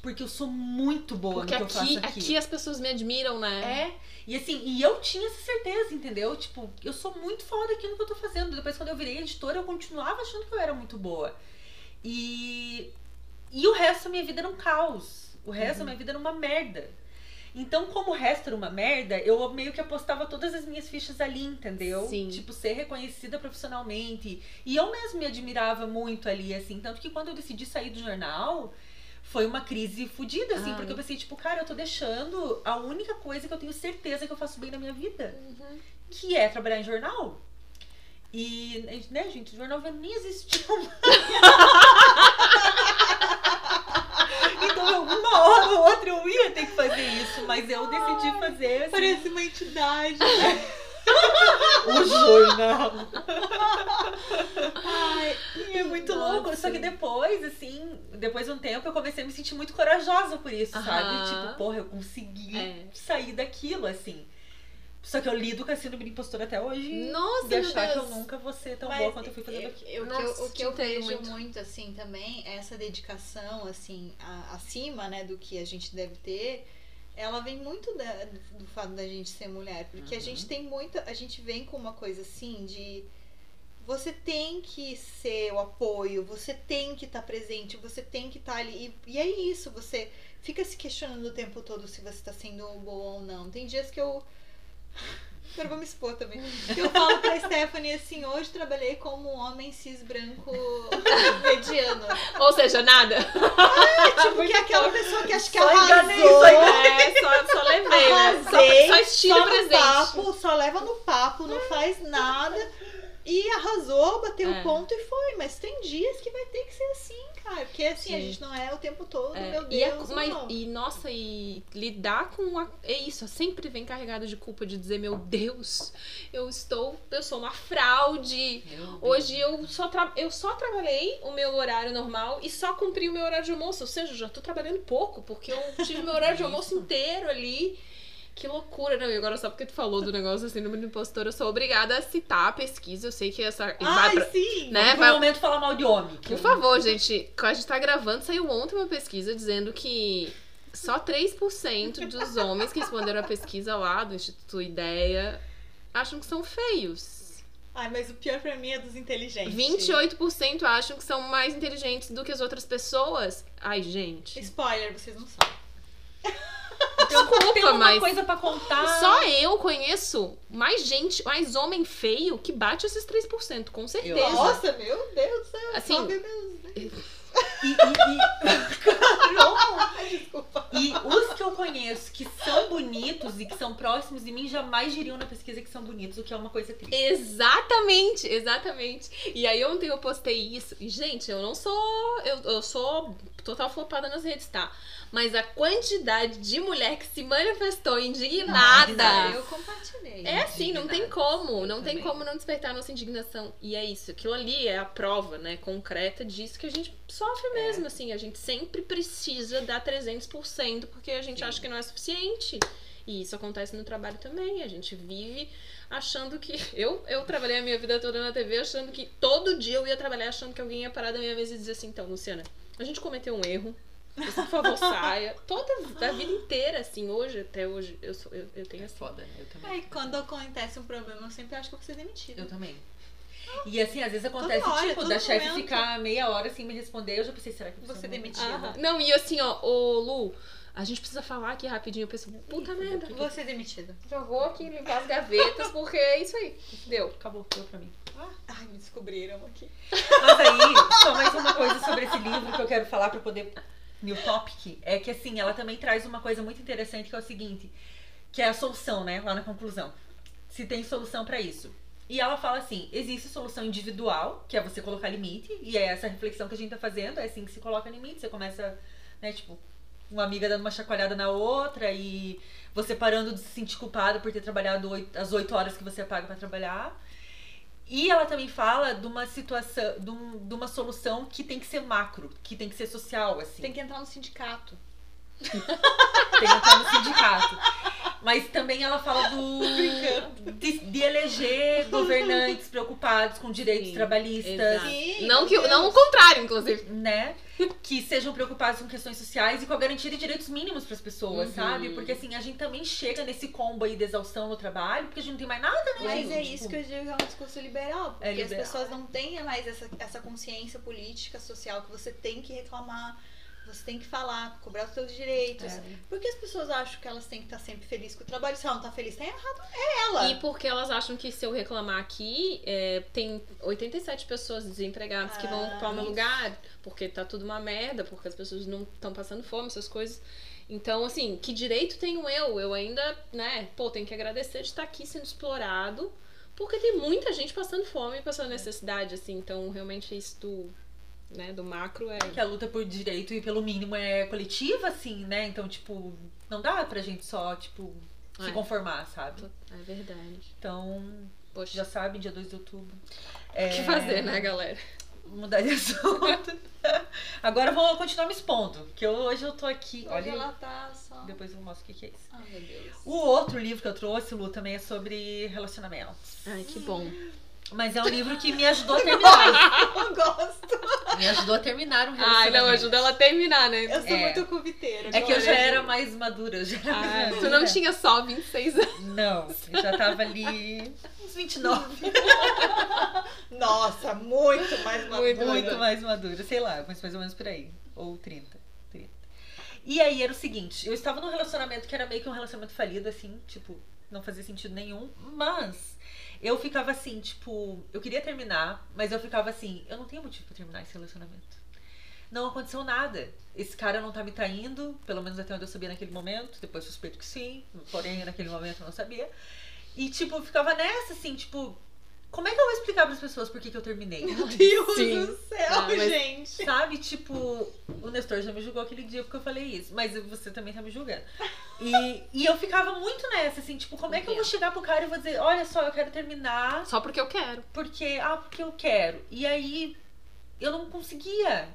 Speaker 2: Porque eu sou muito boa
Speaker 4: Porque
Speaker 2: no que eu
Speaker 4: aqui,
Speaker 2: faço aqui.
Speaker 4: aqui as pessoas me admiram, né?
Speaker 2: É, e assim, e eu tinha essa certeza, entendeu? Tipo, eu sou muito foda aqui no que eu tô fazendo. Depois, quando eu virei editora, eu continuava achando que eu era muito boa. E, e o resto da minha vida era um caos. O resto da minha vida era uma merda. Então, como o resto era uma merda, eu meio que apostava todas as minhas fichas ali, entendeu?
Speaker 4: Sim.
Speaker 2: Tipo, ser reconhecida profissionalmente. E eu mesmo me admirava muito ali, assim. Tanto que quando eu decidi sair do jornal, foi uma crise fodida, assim.
Speaker 4: Ai.
Speaker 2: Porque eu pensei, tipo, cara, eu tô deixando a única coisa que eu tenho certeza que eu faço bem na minha vida.
Speaker 4: Uhum.
Speaker 2: Que é trabalhar em jornal. E, né, gente, o jornal nem existiu mais. então, uma hora ou outra eu ia ter que fazer isso, mas eu decidi fazer assim,
Speaker 3: Parece uma entidade.
Speaker 2: o jornal.
Speaker 3: Ai,
Speaker 2: é muito
Speaker 4: Nossa.
Speaker 2: louco. Só que depois, assim, depois de um tempo, eu comecei a me sentir muito corajosa por isso,
Speaker 4: Aham.
Speaker 2: sabe? Tipo, porra, eu consegui
Speaker 4: É.
Speaker 2: sair daquilo, assim. Só que eu lido com a síndrome de impostora até hoje.
Speaker 4: Nossa, meu
Speaker 2: achar que eu
Speaker 4: Deus.
Speaker 2: nunca vou ser tão
Speaker 3: Mas
Speaker 2: boa quanto eu fui fazendo
Speaker 3: eu-
Speaker 2: aqui.
Speaker 3: eu- o que
Speaker 4: Nossa,
Speaker 3: eu, o que
Speaker 4: te
Speaker 3: eu vejo
Speaker 4: muito.
Speaker 3: muito. assim também é essa dedicação assim a- acima né do que a gente deve ter ela vem muito da- do, do fato da gente ser mulher porque a
Speaker 2: Uhum.
Speaker 3: gente tem muita a gente vem com uma coisa assim de você tem que ser o apoio, você tem que estar presente, você tem que estar ali. E, e é isso, você fica se questionando o tempo todo se você está sendo boa ou não. Tem dias que eu. Agora vou me expor também. Eu falo pra Stephanie assim: hoje trabalhei como um homem cis branco mediano.
Speaker 4: Ou seja, nada.
Speaker 3: tipo, que é aquela pessoa que acha que
Speaker 2: Só enganei,
Speaker 3: arrasou.
Speaker 2: só.
Speaker 4: É, só, só levei, né?
Speaker 3: Arrasei,
Speaker 4: Só, só estilo
Speaker 3: só no
Speaker 4: presente.
Speaker 3: papo, só leva no papo, não faz nada. E arrasou, bateu
Speaker 4: É.
Speaker 3: o ponto e foi. Mas tem dias que vai ter que ser assim, cara. Porque assim, a
Speaker 4: Sim.
Speaker 3: gente não é o tempo todo,
Speaker 4: É,
Speaker 3: meu
Speaker 4: e, é-
Speaker 3: Deus.
Speaker 4: mas-
Speaker 3: não.
Speaker 4: e, nossa, e lidar com a, é isso, sempre vem carregado de culpa de dizer, meu Deus, eu estou, eu sou uma fraude. Hoje eu só, tra- eu só trabalhei o meu horário normal e só cumpri o meu horário de almoço. Ou seja, eu já tô trabalhando pouco, porque eu tive meu horário de almoço inteiro ali. Que loucura, não? E agora só porque tu falou do negócio assim no impostor, eu sou obrigada a citar a pesquisa. Eu sei que essa. vai
Speaker 3: Ai,
Speaker 4: pra-
Speaker 3: sim!
Speaker 4: né, vai-
Speaker 2: momento falar mal de homem.
Speaker 4: por
Speaker 2: eu-
Speaker 4: favor, gente, a gente tá gravando, saiu ontem uma pesquisa dizendo que só 3% dos homens que responderam a pesquisa lá do Instituto Ideia acham que são feios.
Speaker 3: Ai, mas o pior pra mim é dos inteligentes.
Speaker 4: 28% acham que são mais inteligentes do que as outras pessoas. Ai, gente.
Speaker 3: Spoiler, vocês não sabem.
Speaker 4: Desculpa,
Speaker 2: Tem uma
Speaker 4: mas
Speaker 2: coisa pra contar.
Speaker 4: só eu conheço mais gente, mais homem feio que bate esses 3%, com certeza.
Speaker 3: Nossa, meu Deus do céu.
Speaker 4: Assim,
Speaker 3: sobe meus...
Speaker 2: E, e- e-
Speaker 3: Desculpa.
Speaker 2: e os que eu conheço que são bonitos e que são próximos de mim jamais diriam na pesquisa que são bonitos, o que é uma coisa triste.
Speaker 4: Exatamente, exatamente. E aí ontem eu postei isso. E, gente, eu não sou. Eu, eu sou total flopada nas redes, tá? Mas a quantidade de mulher que se manifestou indignada.
Speaker 3: Ah, Eu compartilhei.
Speaker 4: É assim, não tem como, não
Speaker 2: Eu
Speaker 4: tem
Speaker 2: também.
Speaker 4: como não despertar a nossa indignação. E é isso, aquilo ali é a prova, né, concreta disso que a gente sofre mesmo, assim, a gente sempre precisa dar 300% porque a gente
Speaker 2: Sim.
Speaker 4: acha que não é suficiente. E isso acontece no trabalho também, a gente vive achando que eu eu trabalhei a minha vida toda na TV achando que todo dia eu ia trabalhar achando que alguém ia parar da minha mesa e dizer assim, então, Luciana, a gente cometeu um erro. Você, por favor, saia. Toda a vida inteira, assim, hoje, até hoje, eu, sou, eu, eu tenho
Speaker 2: É
Speaker 4: assim.
Speaker 2: foda, né? Eu também.
Speaker 3: Aí quando acontece um problema, eu sempre acho que eu vou ser demitida.
Speaker 2: Eu também. E assim, às vezes acontece,
Speaker 3: Toda hora,
Speaker 2: tipo,
Speaker 3: todo
Speaker 2: da chefe
Speaker 3: momento.
Speaker 2: ficar meia hora sem me responder. Eu já pensei, será que eu
Speaker 3: Vou ser
Speaker 2: não-
Speaker 3: demitida.
Speaker 4: Ah, não, e assim, ó, ô Lu, a gente precisa falar aqui rapidinho. Eu pensei, puta merda,
Speaker 3: Vou ser demitida.
Speaker 4: já vou aqui limpar as gavetas, porque é isso aí. Deu.
Speaker 2: Acabou, deu pra mim.
Speaker 3: Ai, me descobriram aqui.
Speaker 2: Mas aí, só mais uma coisa sobre esse livro que eu quero falar pra poder. New Topic, é que assim, ela também traz uma coisa muito interessante que é o seguinte, que é a solução, né? Lá na conclusão. Se tem solução pra isso. E ela fala assim: existe solução individual, que é você colocar limite, e é essa reflexão que a gente tá fazendo, é assim que se coloca limite. Você começa, né, tipo, uma amiga dando uma chacoalhada na outra e você parando de se sentir culpado por ter trabalhado oito- as oito horas que você paga pra trabalhar. E ela também fala de uma situação, de, um- de uma solução que tem que ser macro, que tem que ser social, assim.
Speaker 3: Tem que entrar no sindicato.
Speaker 2: Tem que entrar no sindicato. Mas também ela fala do. De, de eleger governantes preocupados com direitos
Speaker 4: Sim,
Speaker 2: trabalhistas.
Speaker 3: Sim,
Speaker 4: Não, que, não o contrário, inclusive.
Speaker 2: né? Que sejam preocupados com questões sociais e com a garantia de direitos mínimos para as pessoas,
Speaker 4: Uhum.
Speaker 2: sabe? Porque assim, a gente também chega nesse combo aí de exaustão no trabalho, porque a gente não tem mais nada, né,
Speaker 3: Mas
Speaker 2: gente?
Speaker 3: é
Speaker 2: Tipo,
Speaker 3: isso que eu digo que é um discurso liberal. Porque
Speaker 2: É liberal.
Speaker 3: as pessoas não têm mais essa, essa consciência política, social, que você tem que reclamar, você tem que falar, cobrar os seus direitos.
Speaker 2: É.
Speaker 3: Porque as pessoas acham que elas têm que estar sempre felizes com o trabalho. Se ela não tá feliz, tá errado. É ela.
Speaker 4: E porque elas acham que se eu reclamar aqui, é, tem 87 pessoas desempregadas que vão
Speaker 3: Ah,
Speaker 4: ocupar o meu lugar, porque tá tudo uma merda, porque as pessoas não estão passando fome, essas coisas. Então, assim, que direito tenho eu? Eu ainda, né, pô, tenho que agradecer de estar aqui sendo explorado, porque tem muita gente passando fome passando necessidade, assim. Então, realmente, isso do, né, do macro é.
Speaker 2: que a luta por direito e pelo mínimo é coletiva, assim, né? Então, tipo, não dá pra gente só, tipo, se
Speaker 4: É.
Speaker 2: conformar, sabe?
Speaker 4: É verdade.
Speaker 2: Então,
Speaker 4: Poxa,
Speaker 2: já sabe, dia 2 de outubro.
Speaker 4: o que fazer, né, galera?
Speaker 2: Mudar de assunto. Agora eu vou continuar me expondo, que eu- hoje eu tô aqui.
Speaker 3: Hoje
Speaker 2: Olha,
Speaker 3: ela tá só.
Speaker 2: depois eu mostro o que, que é isso.
Speaker 3: Ai, meu Deus.
Speaker 2: O outro livro que eu trouxe, Lu, também é sobre relacionamentos.
Speaker 4: Ai, que bom.
Speaker 2: Mas é um livro que me ajudou a terminar.
Speaker 3: Eu gosto.
Speaker 2: me ajudou a terminar um relacionamento.
Speaker 4: Ai, não, ajuda ela a terminar, né?
Speaker 3: Eu sou
Speaker 2: É.
Speaker 3: muito cuviteira.
Speaker 2: É que eu já era mais madura. Já era mais
Speaker 4: Ah,
Speaker 2: madura.
Speaker 4: tu não tinha só 26 anos.
Speaker 2: Não, eu já tava ali uns 29.
Speaker 3: Nossa, muito mais madura.
Speaker 4: Muito
Speaker 2: Muito mais madura, sei lá, mas mais ou menos por aí. Ou 30. 30. E aí era o seguinte, eu estava num relacionamento que era meio que um relacionamento falido, assim, tipo, não fazia sentido nenhum, mas eu ficava assim, tipo, eu queria terminar, mas eu ficava assim, eu não tenho motivo pra terminar esse relacionamento. Não aconteceu nada. Esse cara não tá me traindo, pelo menos até onde eu sabia naquele momento. Depois suspeito que sim, porém naquele momento eu não sabia. E tipo, ficava nessa, assim, tipo, como é que eu vou explicar pras pessoas por que, que eu terminei?
Speaker 3: Meu Deus
Speaker 4: Sim.
Speaker 3: do céu,
Speaker 4: Ah,
Speaker 3: gente.
Speaker 2: Sabe, tipo, o Nestor já me julgou aquele dia porque eu falei isso, mas você também tá me julgando. E, e eu ficava muito nessa, assim, tipo, como é que eu vou chegar pro cara e vou dizer, olha só, eu quero terminar
Speaker 4: Só porque eu quero.
Speaker 2: porque, ah, porque eu quero. E aí eu não conseguia.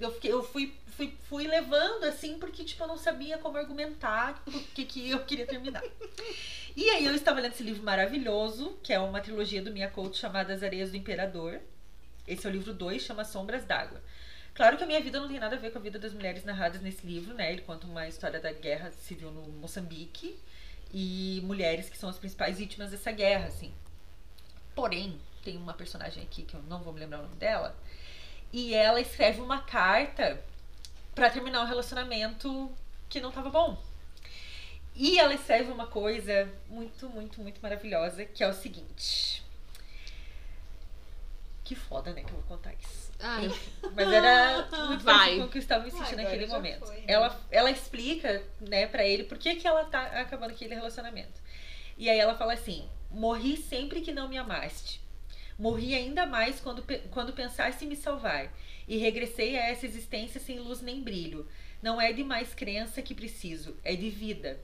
Speaker 2: Eu, fiquei, eu fui, fui, fui levando, assim, porque, tipo, eu não sabia como argumentar por que, que eu queria terminar. E aí eu estava lendo esse livro maravilhoso, que é uma trilogia do Mia Couto chamada As Areias do Imperador. Esse é o livro 2, chama Sombras d'Água. Claro que a minha vida não tem nada a ver com a vida das mulheres narradas nesse livro, né? Ele conta uma história da guerra civil no Moçambique e mulheres que são as principais vítimas dessa guerra, assim. Porém, tem uma personagem aqui que eu não vou me lembrar o nome dela, e ela escreve uma carta pra terminar um relacionamento que não tava bom. E ela escreve uma coisa muito, muito, muito maravilhosa, que é o seguinte. Que foda, né, que eu vou contar isso.
Speaker 4: Ai,
Speaker 2: mas era muito
Speaker 4: Vai.
Speaker 2: com o que eu estava me sentindo naquele momento.
Speaker 3: foi, né?
Speaker 2: ela, ela explica, né, pra ele por que, que ela tá acabando aquele relacionamento. E aí ela fala assim: morri sempre que não me amaste. Morri ainda mais quando, quando pensaste em me salvar. E regressei a essa existência sem luz nem brilho. Não é de mais crença que preciso, é de vida.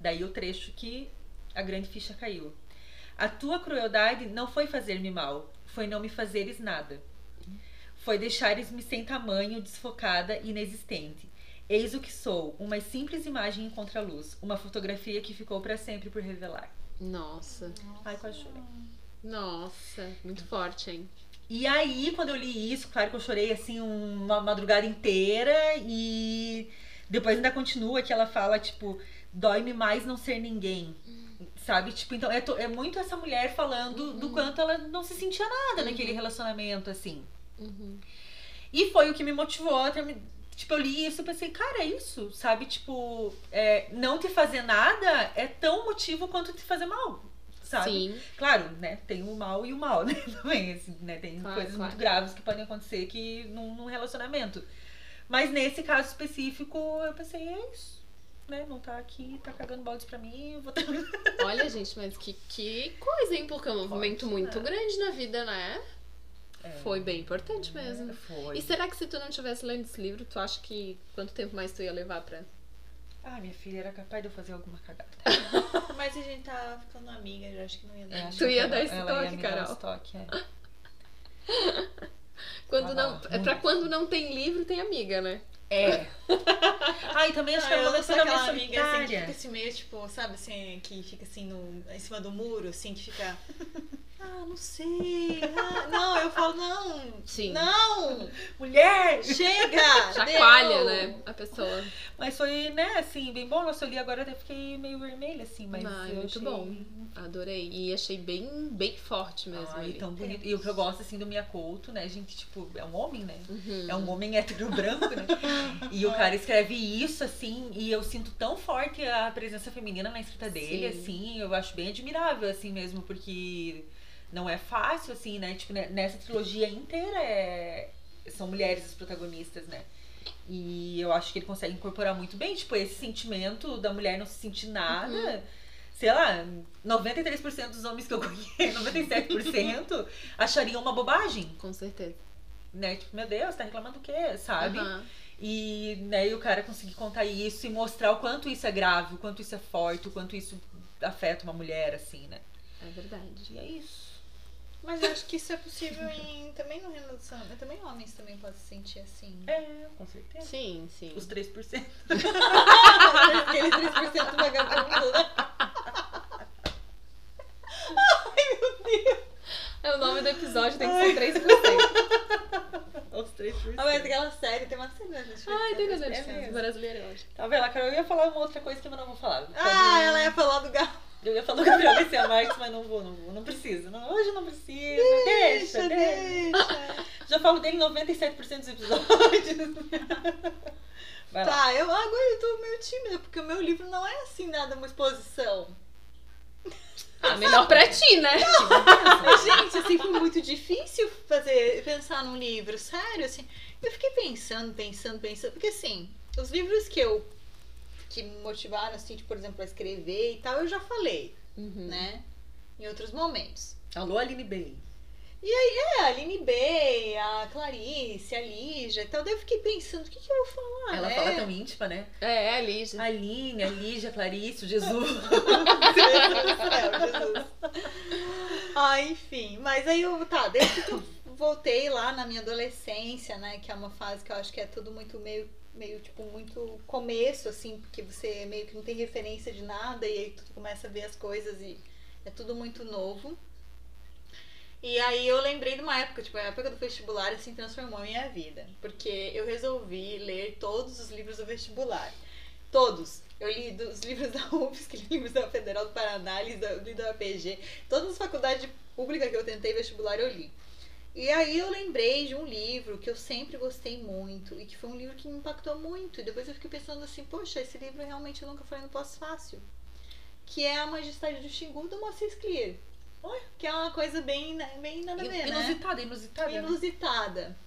Speaker 2: Daí o trecho que a grande ficha caiu. A tua crueldade não foi fazer-me mal, foi não me fazeres nada. Foi deixares-me sem tamanho, desfocada, inexistente. Eis o que sou, uma simples imagem em contraluz, uma fotografia que ficou para sempre por revelar.
Speaker 4: Nossa.
Speaker 2: Ai, quase chorei.
Speaker 4: Nossa. Muito forte, hein?
Speaker 2: E aí, quando eu li isso, claro que eu chorei assim uma madrugada inteira e depois ainda continua que ela fala, tipo, dói-me mais não ser ninguém. Sabe? Tipo, então é, to- é muito essa mulher falando do quanto ela não se sentia nada naquele relacionamento, assim.
Speaker 4: Uhum.
Speaker 2: E foi o que me motivou a Tipo, eu li isso e pensei, cara, é isso, sabe? Tipo, é, não te fazer nada é tão motivo quanto te fazer mal, sabe?
Speaker 4: Sim.
Speaker 2: Claro, né? Tem o mal e o mal, né? Também, assim, né? Tem
Speaker 4: Claro,
Speaker 2: coisas
Speaker 4: claro.
Speaker 2: muito graves que podem acontecer que num, num relacionamento. Mas nesse caso específico, eu pensei, é isso. Né? Não tá aqui, tá cagando baldes pra mim, vou ter...
Speaker 4: Olha, gente, mas que, que coisa, hein? Porque é um movimento
Speaker 2: Forte,
Speaker 4: muito
Speaker 2: né?
Speaker 4: grande na vida, né?
Speaker 2: É.
Speaker 4: Foi bem importante mesmo.
Speaker 2: Foi.
Speaker 4: E será que se tu não tivesse lendo esse livro, tu acha que quanto tempo mais tu ia levar pra.
Speaker 2: Ah, minha filha era capaz de eu fazer alguma cagada.
Speaker 3: Mas a gente tá ficando amiga, já acho que não ia dar.
Speaker 2: É,
Speaker 4: Tu ia dar esse
Speaker 2: ela ia
Speaker 4: toque, Carol.
Speaker 2: esse toque, é.
Speaker 4: Quando
Speaker 2: Ah,
Speaker 4: não, é pra quando não tem livro, tem amiga, né?
Speaker 2: É. Ah, e também acho que
Speaker 3: Ah, eu sou aquela amiga assim que fica assim meio, tipo, sabe assim, que fica assim no, em cima do muro, assim, que fica. Ah, não sei. ah, não, eu falo, não.
Speaker 4: Sim.
Speaker 3: Não!
Speaker 2: Mulher!
Speaker 3: Chega!
Speaker 4: Chacoalha,
Speaker 3: deu.
Speaker 4: né? A pessoa.
Speaker 2: Mas foi, né, assim, bem bom. Nossa, eu li agora até fiquei meio vermelha, assim, mas eu
Speaker 4: muito
Speaker 2: achei...
Speaker 4: bom. Adorei. E achei bem, bem forte mesmo.
Speaker 2: Ai,
Speaker 4: ele.
Speaker 2: tão bonito. E o que eu gosto, assim, do Miyakoto, né, gente, tipo, é um homem, né?
Speaker 4: Uhum.
Speaker 2: É um homem hétero branco, né? E o cara escreve isso, assim, e eu sinto tão forte a presença feminina na escrita dele,
Speaker 4: Sim.
Speaker 2: assim, eu acho bem admirável, assim mesmo, porque não é fácil, assim, né? Tipo, né, nessa trilogia inteira é... são mulheres as protagonistas, né? E eu acho que ele consegue incorporar muito bem, tipo, esse sentimento da mulher não se sentir nada.
Speaker 4: Uhum.
Speaker 2: Sei lá, 93% dos homens que eu conheço, 97%, achariam uma bobagem,
Speaker 4: Com certeza.
Speaker 2: né? Tipo, meu Deus, tá reclamando o quê? Sabe?
Speaker 4: Aham.
Speaker 2: E, né, e o cara conseguir contar isso e mostrar o quanto isso é grave, o quanto isso é forte, o quanto isso afeta uma mulher, assim, né?
Speaker 4: É verdade.
Speaker 2: E é isso.
Speaker 3: Mas eu acho que isso é possível em, também no relacionamento. Também homens também podem se sentir assim.
Speaker 2: É, com certeza.
Speaker 4: Sim, sim.
Speaker 2: Os 3%.
Speaker 3: Aquele 3% vagabundo, né?
Speaker 4: É o nome do episódio, tem que ser 3%.
Speaker 2: Os 3%.
Speaker 3: Ah, mas aquela série, tem uma série na Netflix.
Speaker 4: Ai, tem na
Speaker 3: É
Speaker 4: Netflix.
Speaker 3: mesmo.
Speaker 4: Brasileira, acho.
Speaker 2: Tá vendo, Carol? Eu ia falar uma outra coisa que eu não vou falar.
Speaker 3: Ah, ela ia falar do gato.
Speaker 2: Eu ia falar do Gabriel Garcia Marques, mas não vou, não vou. Não precisa. Não, hoje não precisa. Deixa, deixa.
Speaker 3: deixa.
Speaker 2: Já falo dele em 97% dos episódios. Vai.
Speaker 3: Tá, eu agora eu tô meio tímida, porque o meu livro não é assim nada uma exposição.
Speaker 4: Ah, melhor pra ti, né?
Speaker 3: Mas, gente, assim, foi muito difícil fazer, pensar num livro, sério, assim. Eu fiquei pensando, pensando, pensando, porque assim, os livros que eu que me motivaram, assim, tipo, por exemplo, a escrever e tal, eu já falei,
Speaker 4: Uhum.
Speaker 3: né? Em outros momentos.
Speaker 2: Alô, Aline Bey.
Speaker 3: É, a Aline B, a Clarice, a Lígia e tal. Daí eu fiquei pensando, o que, que eu vou falar?
Speaker 2: Ela
Speaker 3: né?
Speaker 2: fala tão íntima, né?
Speaker 4: É, é a Lígia.
Speaker 2: A Aline, a Lígia, a Clarice, o Jesus.
Speaker 3: É, Jesus. Ah, enfim. Mas aí eu, tá, desde que eu voltei lá na minha adolescência, né? Que é uma fase que eu acho que é tudo muito meio, meio tipo, muito começo, assim, porque você meio que não tem referência de nada e aí tu começa a ver as coisas e é tudo muito novo. E aí eu lembrei de uma época, tipo, a época do vestibular, assim, transformou a minha vida. Porque eu resolvi ler todos os livros do vestibular. Todos. Eu li dos livros da UFSC, li livros da Federal do Paraná, li da, li da. Todas as faculdades públicas que eu tentei vestibular, eu li. E aí eu lembrei de um livro que eu sempre gostei muito e que foi um livro que me impactou muito. E depois eu fiquei pensando assim, poxa, esse livro realmente eu nunca falei no pós-fácil. Que é A Majestade do Xingu, do Moacir Clear. Que é uma coisa bem, né, bem nada a ver, né?
Speaker 2: Inusitada, inusitada. né?
Speaker 3: inusitada.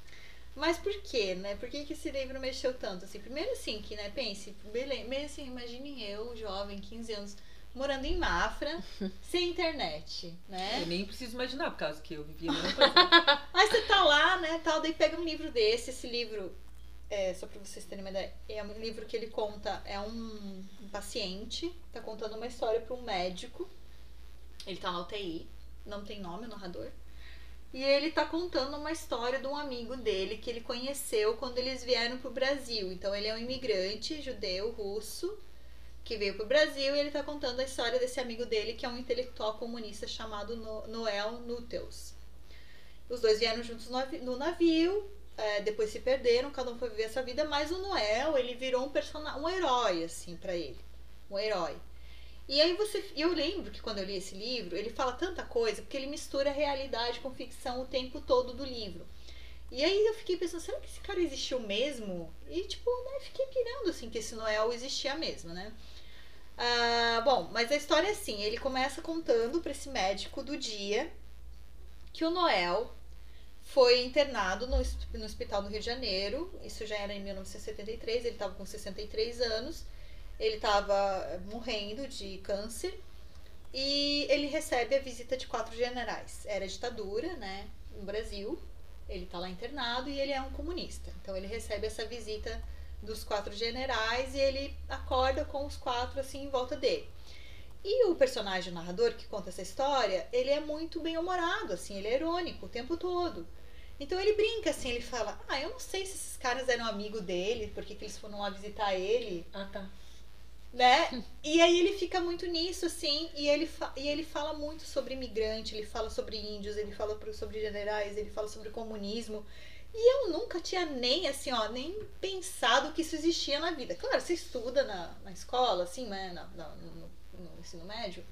Speaker 3: Mas por quê, né? Por que, que esse livro mexeu tanto? Assim, primeiro assim, que, né, pense, beleza, mesmo assim, imagine eu, jovem, 15 anos, morando em Mafra, sem internet, né?
Speaker 2: Eu nem preciso imaginar, por causa que eu vivia.
Speaker 3: Aí você tá lá, né, tal, daí pega um livro desse, esse livro, é, só pra vocês terem uma ideia, é um livro que ele conta, é um, um paciente, tá contando uma história pra um médico, ele tá na UTI, não tem nome o narrador, e ele tá contando uma história de um amigo dele que ele conheceu quando eles vieram pro Brasil. Então ele é um imigrante judeu russo que veio pro Brasil e ele tá contando a história desse amigo dele que é um intelectual comunista chamado No- Noel Nuttels. Os dois vieram juntos no avi- no navio, é, depois se perderam, cada um foi viver a sua vida, mas o Noel, ele virou um personagem, um herói assim pra ele, um herói. E aí você, eu lembro que quando eu li esse livro, ele fala tanta coisa, porque ele mistura realidade com ficção o tempo todo do livro. E aí eu fiquei pensando, será que esse cara existiu mesmo? E tipo, né, fiquei pirando assim que esse Noel existia mesmo, né? Ah, bom, mas a história é assim, ele começa contando pra esse médico do dia que o Noel foi internado no, no hospital do Rio de Janeiro, isso já era em 1973, ele estava com 63 anos, ele estava morrendo de câncer e ele recebe a visita de quatro generais. Era ditadura, né, no Brasil, ele tá lá internado e ele é um comunista. Então ele recebe essa visita dos quatro generais e ele acorda com os quatro assim em volta dele. E o personagem o narrador que conta essa história, ele é muito bem humorado, assim, ele é irônico o tempo todo. Então ele brinca assim, ele fala: "Ah, eu não sei se esses caras eram amigo dele, porque que eles foram lá visitar ele"
Speaker 2: Ah, tá.
Speaker 3: Né? E aí ele fica muito nisso, assim, e ele, e ele fala muito sobre imigrante, ele fala sobre índios, ele fala sobre generais, ele fala sobre comunismo. E eu nunca tinha nem, assim, ó, nem pensado que isso existia na vida. Claro, você estuda na, na escola, assim, né, na, na- no, no ensino médio,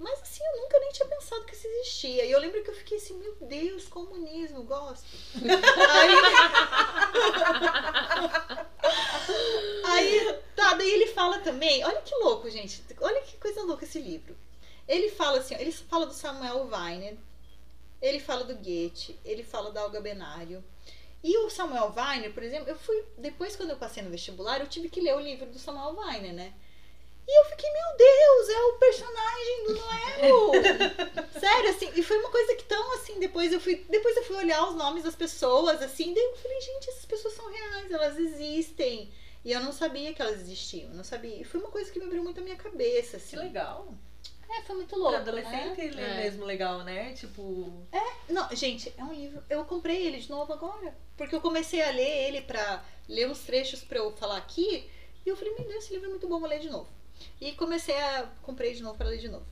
Speaker 3: mas assim, eu nunca nem tinha pensado que isso existia. E eu lembro que eu fiquei assim, meu Deus, comunismo, gosto. Aí, tá, daí ele fala também, olha que louco, gente, olha que coisa louca esse livro. Ele fala assim, ele fala do Samuel Weiner, ele fala do Goethe, ele fala da Olga Benário. E o Samuel Weiner, por exemplo, eu fui, depois quando eu passei no vestibular, eu tive que ler o livro do Samuel Weiner, né? E eu fiquei, meu Deus, é o personagem do Noel! Sério, assim, e foi uma coisa que tão assim, depois eu fui, depois eu fui olhar os nomes das pessoas, assim, daí eu falei, gente, essas pessoas são reais, elas existem. E eu não sabia que elas existiam, não sabia. E foi uma coisa que me abriu muito a minha cabeça, assim.
Speaker 2: Que legal.
Speaker 3: É, foi muito
Speaker 2: Pra
Speaker 3: louco.
Speaker 2: adolescente
Speaker 3: né?
Speaker 2: ele é
Speaker 4: É.
Speaker 2: mesmo legal, né? Tipo.
Speaker 3: Não, gente, é um livro. Eu comprei ele de novo agora. Porque eu comecei a ler ele pra ler uns trechos pra eu falar aqui. E eu falei, meu Deus, esse livro é muito bom, vou ler de novo. E comecei a. Comprei de novo pra ler de novo.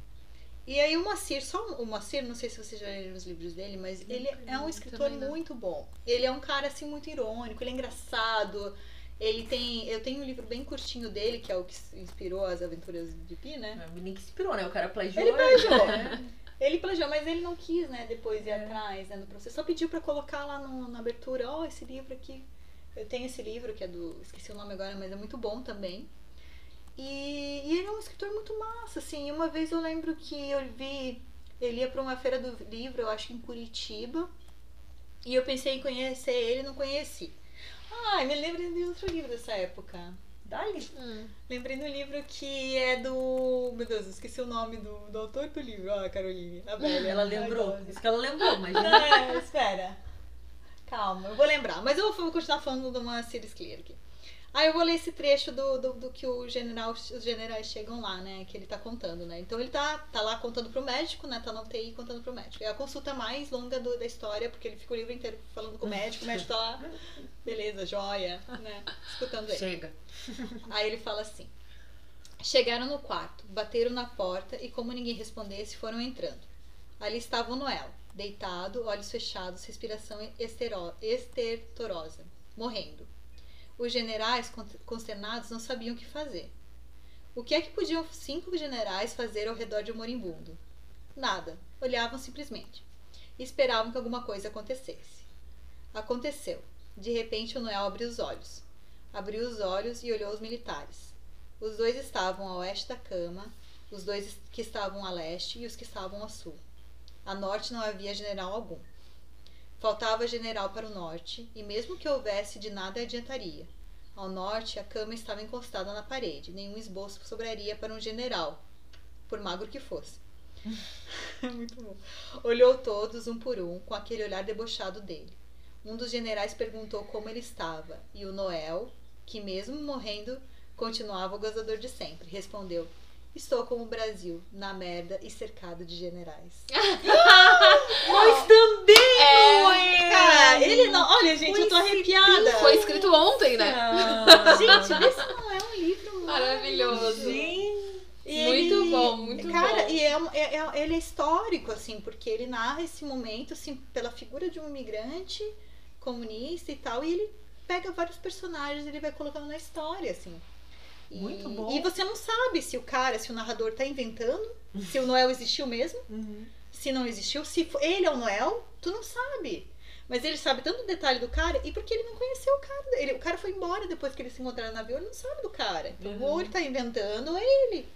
Speaker 3: E aí o Macir, só o Macir, não sei se vocês já leram os livros dele, mas ele é um escritor muito bom. Ele é um cara assim muito irônico, ele é engraçado. Ele tem. Eu tenho um livro bem curtinho dele, que é o que inspirou as aventuras de Pi, né?
Speaker 2: O menino que inspirou, né? O cara plagiou.
Speaker 3: Ele plagiou.
Speaker 2: né?
Speaker 3: Ele plagiou, mas ele não quis, né, depois ir
Speaker 2: É.
Speaker 3: atrás, né, no processo. Só pediu pra colocar lá no- na abertura, ó, esse livro aqui. Eu tenho esse livro que é do, esqueci o nome agora, mas é muito bom também. E, e ele é um escritor muito massa, assim. Uma vez eu lembro que eu vi, ele ia pra uma feira do livro, eu acho em Curitiba. E eu pensei em conhecer ele, não conheci. Ai, me lembrei de outro livro dessa época.
Speaker 2: Dali.
Speaker 4: Hum.
Speaker 3: Lembrei do livro que é do. Meu Deus, eu esqueci o nome do, do autor do livro. Ah, Caroline, a velha.
Speaker 2: Ela
Speaker 3: Ai,
Speaker 2: lembrou.
Speaker 3: gosto.
Speaker 2: Isso que ela lembrou, mas.
Speaker 3: É, espera. Calma, eu vou lembrar. Mas eu vou continuar falando de uma Ciris Clear aqui. Aí eu vou ler esse trecho do, do, do que o general, os generais chegam lá, né? Que ele tá contando, né? Então ele tá, tá lá contando pro médico, né? Tá na UTI contando pro médico. É a consulta mais longa do- da história, porque ele fica o livro inteiro falando com o médico, o médico tá lá, beleza, joia, né? Escutando ele.
Speaker 2: Chega.
Speaker 3: Aí ele fala assim: Chegaram no quarto, bateram na porta e, como ninguém respondesse, foram entrando. Ali estava o Noel, deitado, olhos fechados, respiração estertorosa, morrendo. Os generais, con- consternados, não sabiam o que fazer. O que é que podiam cinco generais fazer ao redor de um moribundo? Nada. Olhavam simplesmente. E esperavam que alguma coisa acontecesse. Aconteceu. De repente, o Noel abriu os olhos. Abriu os olhos e olhou os militares. Os dois estavam a oeste da cama, os dois que estavam a leste e os que estavam a sul. A norte não havia general algum. Faltava general para o norte, e mesmo que houvesse, de nada adiantaria. Ao norte, a cama estava encostada na parede, nenhum esboço sobraria para um general. por magro que fosse. Muito bom. Olhou todos um por um, com aquele olhar debochado dele. Um dos generais perguntou como ele estava, e o Noel, que mesmo morrendo, continuava o gozador de sempre, respondeu: Estou como o Brasil, na merda e cercado de generais.
Speaker 2: Nós também,
Speaker 4: é?
Speaker 3: Cara, ele. Olha, gente, eu tô arrepiada.
Speaker 4: Foi escrito ontem, né?
Speaker 2: Ah,
Speaker 3: Gente, vê se não é um livro
Speaker 4: Maravilhoso.
Speaker 2: Gente.
Speaker 3: E
Speaker 4: Muito bom, muito
Speaker 3: cara,
Speaker 4: bom.
Speaker 3: e é, é- é- ele é histórico, assim, porque ele narra esse momento, assim, pela figura de um imigrante comunista e tal, e ele pega vários personagens e ele vai colocando na história, assim. E-
Speaker 2: Muito bom.
Speaker 3: E você não sabe se o cara, se o narrador tá inventando, se o Noel existiu mesmo,
Speaker 2: Uhum.
Speaker 3: se não existiu, se ele é o Noel, tu não sabe. Mas ele sabe tanto o detalhe do cara, e porque ele não conheceu o cara. Ele, o cara foi embora depois que eles se encontraram no navio, ele não sabe do cara. Então,
Speaker 2: Uhum.
Speaker 3: ou ele tá inventando, ou é ele.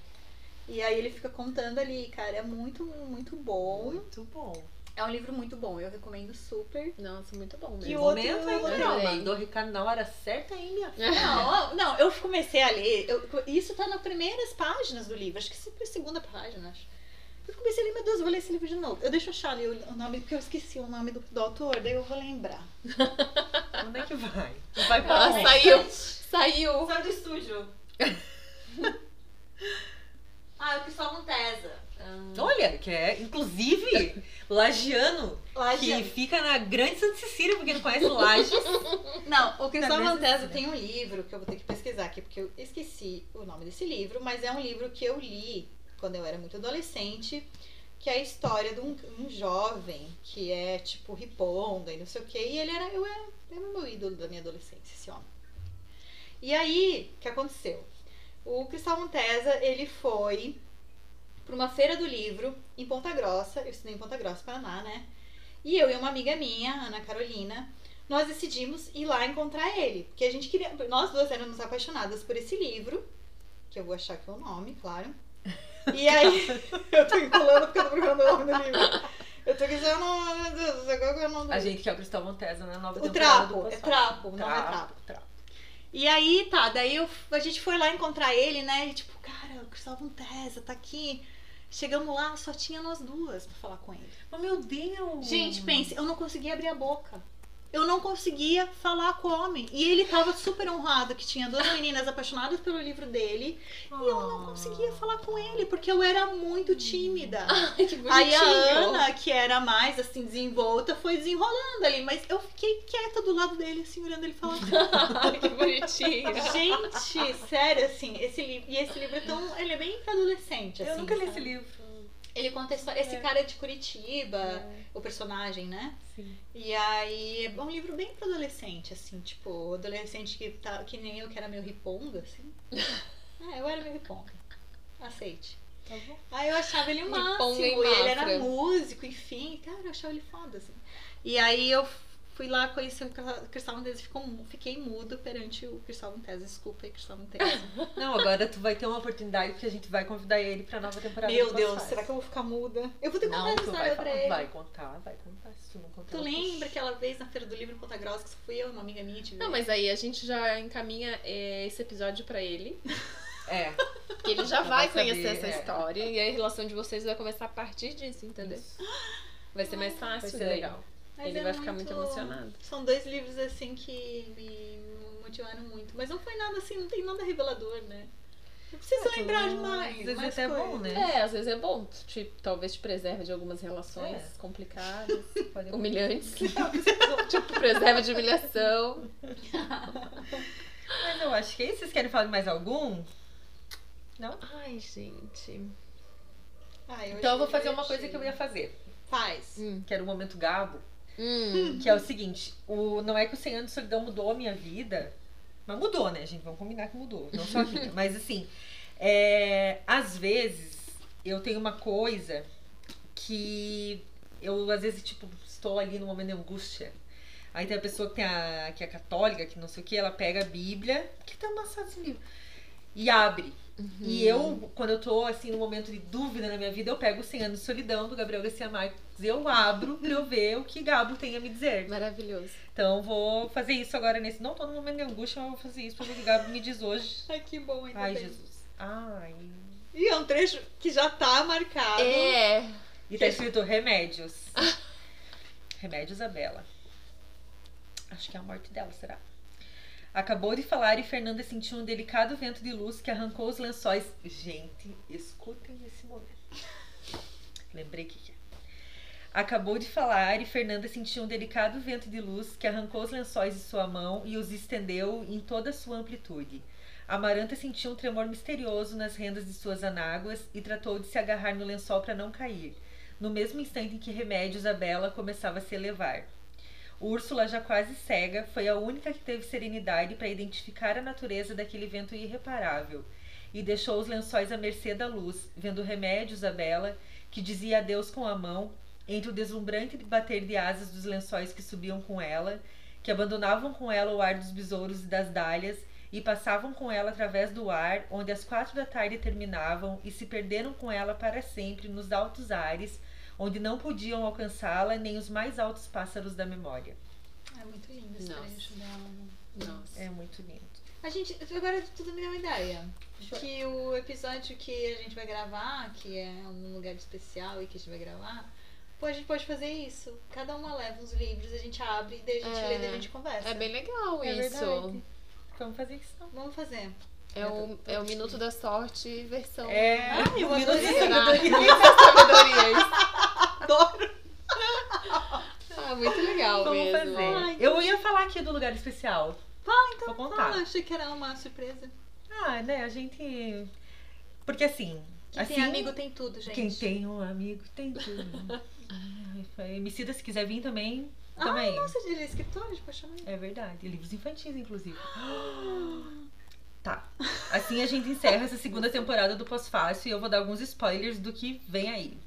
Speaker 3: E aí ele fica contando ali, cara, é muito, muito bom.
Speaker 2: Muito bom.
Speaker 3: É um livro muito bom, eu recomendo super.
Speaker 4: Nossa, muito bom
Speaker 3: E
Speaker 4: mesmo.
Speaker 3: o outro
Speaker 2: Momento
Speaker 3: adorei.
Speaker 2: não, mandou Ricardo na hora certa aí, minha filha.
Speaker 3: Não, não, eu comecei a ler. eu- isso tá nas primeiras páginas do livro. Acho que isso foi a segunda página, acho. Eu comecei a ler, meu Deus, eu vou ler esse livro de novo. Eu deixo achar ali o nome, porque eu esqueci o nome do, do autor, daí eu vou lembrar.
Speaker 2: Onde é que vai? Vai pra
Speaker 4: Ela saiu. Saiu.
Speaker 3: Sai do estúdio. ah, é o Cristóvão Tesa.
Speaker 2: Olha, que é, inclusive, lagiano,
Speaker 3: Lagiano.
Speaker 2: que fica na Grande Santa Cecília, porque não conhece Lages.
Speaker 3: Não, o Cristóvão
Speaker 2: mesma
Speaker 3: Tesa
Speaker 2: cidade.
Speaker 3: tem um livro que eu vou ter que pesquisar aqui, porque eu esqueci o nome desse livro, mas é um livro que eu li quando eu era muito adolescente, que é a história de um, um jovem que é tipo riponga e não sei o que, e ele era, eu era, era meu ídolo da minha adolescência, esse homem. E aí, o que aconteceu? O Cristóvão Tesa, ele foi para uma feira do livro em Ponta Grossa, eu estudei em Ponta Grossa, Paraná, né? E eu e uma amiga minha, Ana Carolina, nós decidimos ir lá encontrar ele. Porque a gente queria. Nós duas éramos apaixonadas por esse livro, que eu vou achar que é o nome, claro. E aí. eu tô enrolando porque eu tô procurando o nome do livro. Eu tô dizendo, meu Deus, do céu, qual que é o nome do
Speaker 2: A
Speaker 3: livro?
Speaker 2: gente quer o Cristóvão Tesa na nova
Speaker 3: O trapo, é trapo, o nome é trapo.
Speaker 2: trapo.
Speaker 3: E aí, tá, daí eu- a gente foi lá encontrar ele, né? E tipo, cara, o Cristóvão Tesa tá aqui. Chegamos lá, só tinha nós duas pra falar com ele.
Speaker 2: Mas meu Deus!
Speaker 3: Gente, pense, eu não conseguia abrir a boca. Eu não conseguia falar com o homem. E ele tava super honrado que tinha duas meninas apaixonadas pelo livro dele. E eu não conseguia falar com ele, porque eu era muito tímida.
Speaker 4: Ai, que bonitinho.
Speaker 3: Aí a Ana, que era mais assim, desenvolta, foi desenrolando ali. Mas eu fiquei quieta do lado dele, assim, olhando ele falando.
Speaker 4: Ai, que bonitinho.
Speaker 3: Gente, sério, assim, esse livro. E esse livro é tão. Ele é bem adolescente, assim.
Speaker 2: Eu nunca li
Speaker 3: sabe?
Speaker 2: esse livro.
Speaker 3: Ele conta a história. Esse
Speaker 2: É.
Speaker 3: cara é de Curitiba, o personagem, né?
Speaker 2: Sim.
Speaker 3: E aí é um livro bem pra adolescente, assim, tipo, adolescente que, tá, que nem eu, que era meio riponga, assim. É, eu era meio riponga. Aceite.
Speaker 2: Tá bom.
Speaker 3: Aí eu achava ele o
Speaker 4: Riponga
Speaker 3: máximo. E ele era músico, enfim. Cara, eu achava ele foda, assim. E aí eu fui lá conhecer o Cristóvão Tese e fiquei mudo perante o Cristóvão Tese. Desculpa aí, Cristóvão Tese.
Speaker 2: Não, agora tu vai ter uma oportunidade porque a gente vai convidar ele pra nova temporada.
Speaker 3: Meu Deus, será que eu vou ficar muda? Eu vou ter que contar
Speaker 2: tu
Speaker 3: história pra ele.
Speaker 2: vai contar, vai contar. Se tu não contar.
Speaker 3: Tu
Speaker 2: eu-
Speaker 3: lembra aquela vez na Feira do Livro em Ponta Grossa que só fui eu e uma amiga minha?
Speaker 4: Não, mas aí a gente já encaminha é, esse episódio pra ele.
Speaker 2: É.
Speaker 4: Que ele já vai
Speaker 2: vai
Speaker 4: conhecer
Speaker 2: saber,
Speaker 4: essa
Speaker 2: é.
Speaker 4: história. E aí a relação de vocês vai começar a partir disso, entendeu?
Speaker 2: Isso.
Speaker 4: Vai ser mais fácil.
Speaker 2: Vai ser
Speaker 4: daí.
Speaker 2: legal.
Speaker 3: Mas
Speaker 4: ele
Speaker 3: é
Speaker 4: vai ficar muito emocionado.
Speaker 3: São dois livros assim que me motivaram muito. Mas não foi nada assim, não tem nada revelador, né? Não precisa
Speaker 2: É,
Speaker 3: lembrar
Speaker 2: às
Speaker 3: demais.
Speaker 2: vezes
Speaker 3: mais
Speaker 2: até é bom, né?
Speaker 4: É, às vezes é bom. Tipo, talvez te preserve de algumas relações
Speaker 2: É.
Speaker 4: complicadas,
Speaker 2: Pode-
Speaker 4: humilhantes. tipo, preserva de humilhação.
Speaker 2: Mas eu acho que aí vocês querem falar de mais algum? Não?
Speaker 4: Ai, gente.
Speaker 3: Ah, eu
Speaker 2: Então eu vou fazer uma coisa que eu ia fazer,
Speaker 3: Faz.
Speaker 4: Hum.
Speaker 2: que era o momento gabo,
Speaker 4: Hum.
Speaker 2: que é o seguinte, o, não é que o 100 anos de solidão mudou a minha vida, mas mudou, né, gente? Vamos combinar que mudou, não só a minha. mas assim, é, às vezes eu tenho uma coisa que eu, às vezes, tipo, estou ali no momento de angústia. Aí tem a pessoa que, tem a, que é católica, que não sei o que, ela pega a Bíblia, que tá amassado esse livro, e abre. E eu, quando eu tô, assim, num momento de dúvida na minha vida, eu pego o 100 anos de solidão do Gabriel Garcia Marques, eu abro pra eu ver o que Gabo tem a me dizer.
Speaker 4: Maravilhoso.
Speaker 2: Então vou fazer isso agora nesse. Não tô num momento de angústia, mas vou fazer isso pra ver o que Gabo me diz hoje.
Speaker 3: Ai, que bom, ainda
Speaker 2: Ai,
Speaker 3: bem.
Speaker 2: Jesus. Ai.
Speaker 3: E é um trecho que já tá marcado.
Speaker 4: É.
Speaker 2: E tá escrito remédios. remédios a Bela. Acho que é a morte dela, será? Acabou de falar e Fernanda sentiu um delicado vento de luz que arrancou os lençóis. Gente, escutem esse momento. Lembrei que é. Acabou de falar e Fernanda sentiu um delicado vento de luz que arrancou os lençóis de sua mão e os estendeu em toda a sua amplitude. Amaranta sentiu um tremor misterioso nas rendas de suas anáguas e tratou de se agarrar no lençol para não cair, no mesmo instante em que Remédios a Bela começava a se elevar. Úrsula, já quase cega, foi a única que teve serenidade para identificar a natureza daquele vento irreparável e deixou os lençóis à mercê da luz, vendo Remédios a Bela, que dizia adeus com a mão, entre o deslumbrante bater de asas dos lençóis que subiam com ela, que abandonavam com ela o ar dos besouros e das dálias e passavam com ela através do ar, onde as quatro da tarde terminavam e se perderam com ela para sempre nos altos ares, onde não podiam alcançá-la nem os mais altos pássaros da memória.
Speaker 3: É muito lindo esse
Speaker 4: Nossa.
Speaker 3: trecho dela.
Speaker 4: Nossa.
Speaker 2: É muito lindo.
Speaker 3: A gente, agora tudo me deu uma ideia. Que o episódio que a gente vai gravar, que é um lugar especial e que a gente vai gravar, pô, a gente pode fazer isso. Cada uma leva uns livros, a gente abre, daí a gente
Speaker 4: É.
Speaker 3: lê, daí a gente conversa.
Speaker 4: É bem legal
Speaker 2: É
Speaker 4: isso.
Speaker 2: verdade. Vamos fazer isso.
Speaker 3: Vamos fazer.
Speaker 4: É o, é o Minuto da Sorte versão.
Speaker 2: É,
Speaker 3: Ai, eu
Speaker 2: um minuto
Speaker 3: adorei.
Speaker 2: sabedoria.
Speaker 4: Sabedorias.
Speaker 3: Adoro!
Speaker 4: Ah, muito legal
Speaker 2: Vamos
Speaker 4: mesmo.
Speaker 2: fazer. Eu ia falar aqui do lugar especial.
Speaker 3: Fala então.
Speaker 2: Vou contar.
Speaker 3: Fala, achei que era uma surpresa.
Speaker 2: Ah, né, a gente... Porque assim...
Speaker 3: Quem
Speaker 2: assim
Speaker 3: tem amigo tem tudo, gente.
Speaker 2: Quem tem um amigo tem tudo. Ai, Emicida, se quiser vir também,
Speaker 3: Ah,
Speaker 2: também.
Speaker 3: nossa, ele é escritor, a gente pode chamar ele.
Speaker 2: É verdade. Livros infantis, inclusive. Assim a gente encerra essa segunda temporada do Pós-Fácil e eu vou dar alguns spoilers do que vem aí.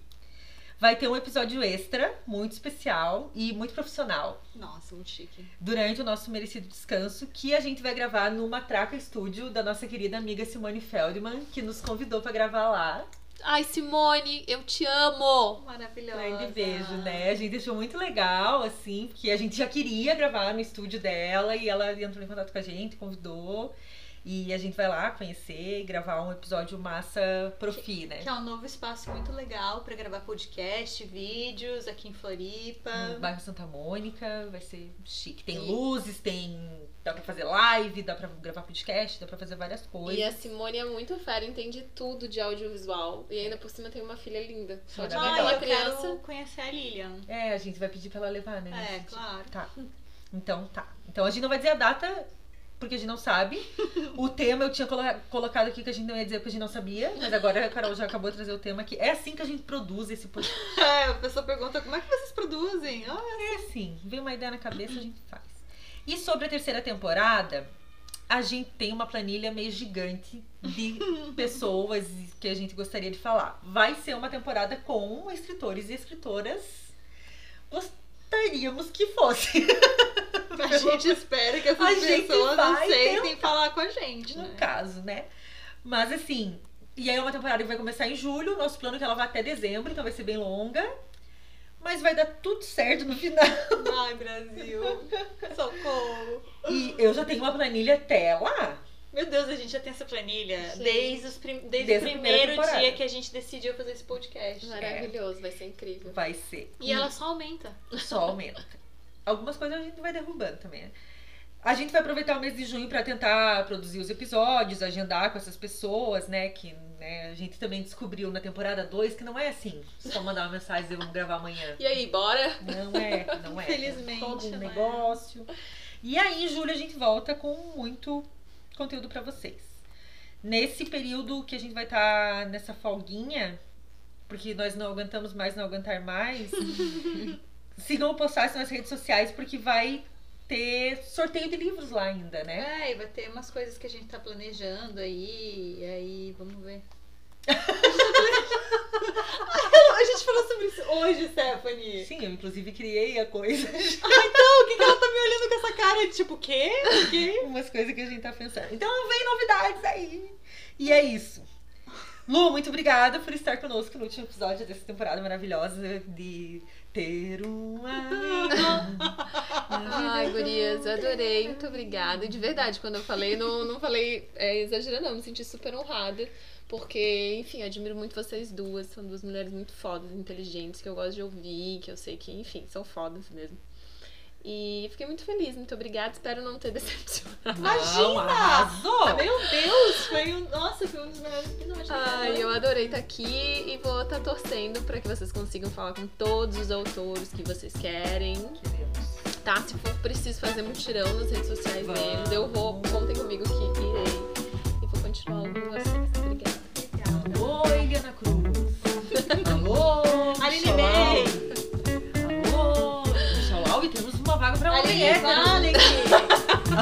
Speaker 2: Vai ter um episódio extra, muito especial e muito profissional,
Speaker 3: Nossa, muito chique.
Speaker 2: durante o nosso merecido descanso, que a gente vai gravar no Matraca Estúdio da nossa querida amiga Simone Feldman, que nos convidou pra gravar lá.
Speaker 4: Ai, Simone, eu te amo!
Speaker 3: Maravilhosa.
Speaker 2: Grande beijo, né? A gente achou muito legal, assim, porque a gente já queria gravar no estúdio dela e ela entrou em contato com a gente, convidou. E a gente vai lá conhecer e gravar um episódio massa profi, né?
Speaker 3: Que é um novo espaço muito legal pra gravar podcast, vídeos aqui em Floripa.
Speaker 2: No bairro Santa Mônica, vai ser chique. Tem
Speaker 4: E-
Speaker 2: luzes, tem. dá pra fazer live, dá pra gravar podcast, dá pra fazer várias coisas.
Speaker 4: E a Simone é muito fera, entende tudo de audiovisual. E ainda por cima tem uma filha linda. Só de
Speaker 2: Ah,
Speaker 3: eu
Speaker 4: criança.
Speaker 3: quero conhecer a Lilian.
Speaker 2: É, a gente vai pedir pra ela levar, né?
Speaker 3: É, claro.
Speaker 2: Tá. Então tá. Então a gente não vai dizer a data, porque a gente não sabe. O tema eu tinha colo- colocado aqui que a gente não ia dizer porque a gente não sabia, mas agora a Carol já acabou de trazer o tema aqui. É assim que a gente produz esse podcast.
Speaker 3: É, a pessoa pergunta como é que vocês produzem? Ah,
Speaker 2: É assim, vem uma ideia na cabeça, a gente faz. E sobre a terceira temporada, a gente tem uma planilha meio gigante de pessoas que a gente gostaria de falar. Vai ser uma temporada com escritores e escritoras. Gostaríamos que fosse.
Speaker 3: a gente espera que essas pessoas aceitem falar com a gente,
Speaker 2: no
Speaker 3: né?
Speaker 2: caso, né? Mas assim, e aí é uma temporada que vai começar em julho, nosso plano é que ela vai até dezembro, então vai ser bem longa. Mas vai dar tudo certo no final.
Speaker 3: Ai, Brasil. Socorro.
Speaker 2: E eu já tenho uma planilha até lá.
Speaker 3: Meu Deus, a gente já tem essa planilha
Speaker 4: Gente.
Speaker 3: desde, os prim- desde,
Speaker 2: Desde
Speaker 3: o primeiro dia que a gente decidiu fazer esse podcast.
Speaker 4: Maravilhoso, vai ser incrível.
Speaker 2: Vai ser.
Speaker 3: E ela só aumenta.
Speaker 2: só aumenta. Algumas coisas a gente vai derrubando também. né? A gente vai aproveitar o mês de junho pra tentar produzir os episódios, agendar com essas pessoas, né? Que né, a gente também descobriu na temporada 2 que não é assim. Só mandar uma mensagem e dizer vamos gravar amanhã.
Speaker 4: E aí, bora?
Speaker 2: Não é, não é.
Speaker 3: Infelizmente,
Speaker 2: todo um
Speaker 3: não é.
Speaker 2: negócio. E aí, em julho, a gente volta com muito conteúdo pra vocês. Nesse período que a gente vai estar nessa folguinha, porque nós não aguentamos mais, não aguentar mais, sigam o Postácio nas redes sociais, porque vai ter sorteio de livros lá ainda, né?
Speaker 3: É, e vai ter umas coisas que a gente tá planejando aí. E aí, vamos ver. a gente falou sobre isso hoje, Stephanie.
Speaker 2: Sim, eu inclusive criei a coisa.
Speaker 3: Então, o que, que ela tá me olhando com essa cara? Tipo, o quê? O quê?
Speaker 2: umas coisas que a gente tá pensando. Então vem novidades aí. E é isso. Lu, muito obrigada por estar conosco no último episódio dessa temporada maravilhosa de ter um amigo.
Speaker 4: Ai, gurias, adorei, muito obrigada. De verdade, quando eu falei, não, não falei é, exagerando, não, me senti super honrada. Porque, enfim, admiro muito vocês duas. São duas mulheres muito fodas, inteligentes, que eu gosto de ouvir, que eu sei que, enfim, são fodas mesmo. E fiquei muito feliz, muito obrigada. Espero não ter decepcionado.
Speaker 2: Não, arrasou!
Speaker 3: Meu Deus, foi um. Nossa, foi um dos melhores episódios.
Speaker 4: Ai, eu adorei estar aqui e vou estar torcendo para que vocês consigam falar com todos os autores que vocês querem.
Speaker 2: Queremos.
Speaker 4: Tá? Se for preciso fazer mutirão nas redes sociais
Speaker 2: Vamos.
Speaker 4: deles, eu vou. Contem comigo que irei. E vou continuar ouvindo vocês. Obrigada.
Speaker 2: Alô, Eliana Cruz. Alô,
Speaker 3: Aline
Speaker 2: não
Speaker 3: Ali,
Speaker 2: é
Speaker 3: vale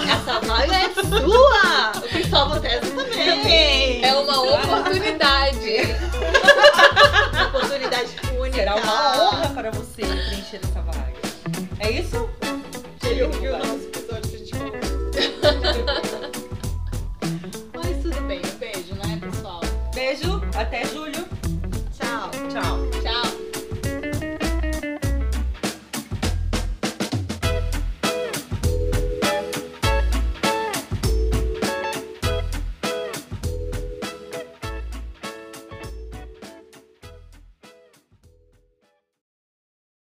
Speaker 3: Essa vaga é sua! O pessoal salva Tesla também.
Speaker 4: É uma oportunidade.
Speaker 3: uma oportunidade única.
Speaker 2: Será uma honra para você preencher essa vaga. É isso?
Speaker 3: Chega de
Speaker 2: o nosso
Speaker 3: episódio que a gente Mas tudo bem. Um beijo, né, pessoal?
Speaker 2: Beijo. Até julho.
Speaker 3: Tchau.
Speaker 2: Tchau.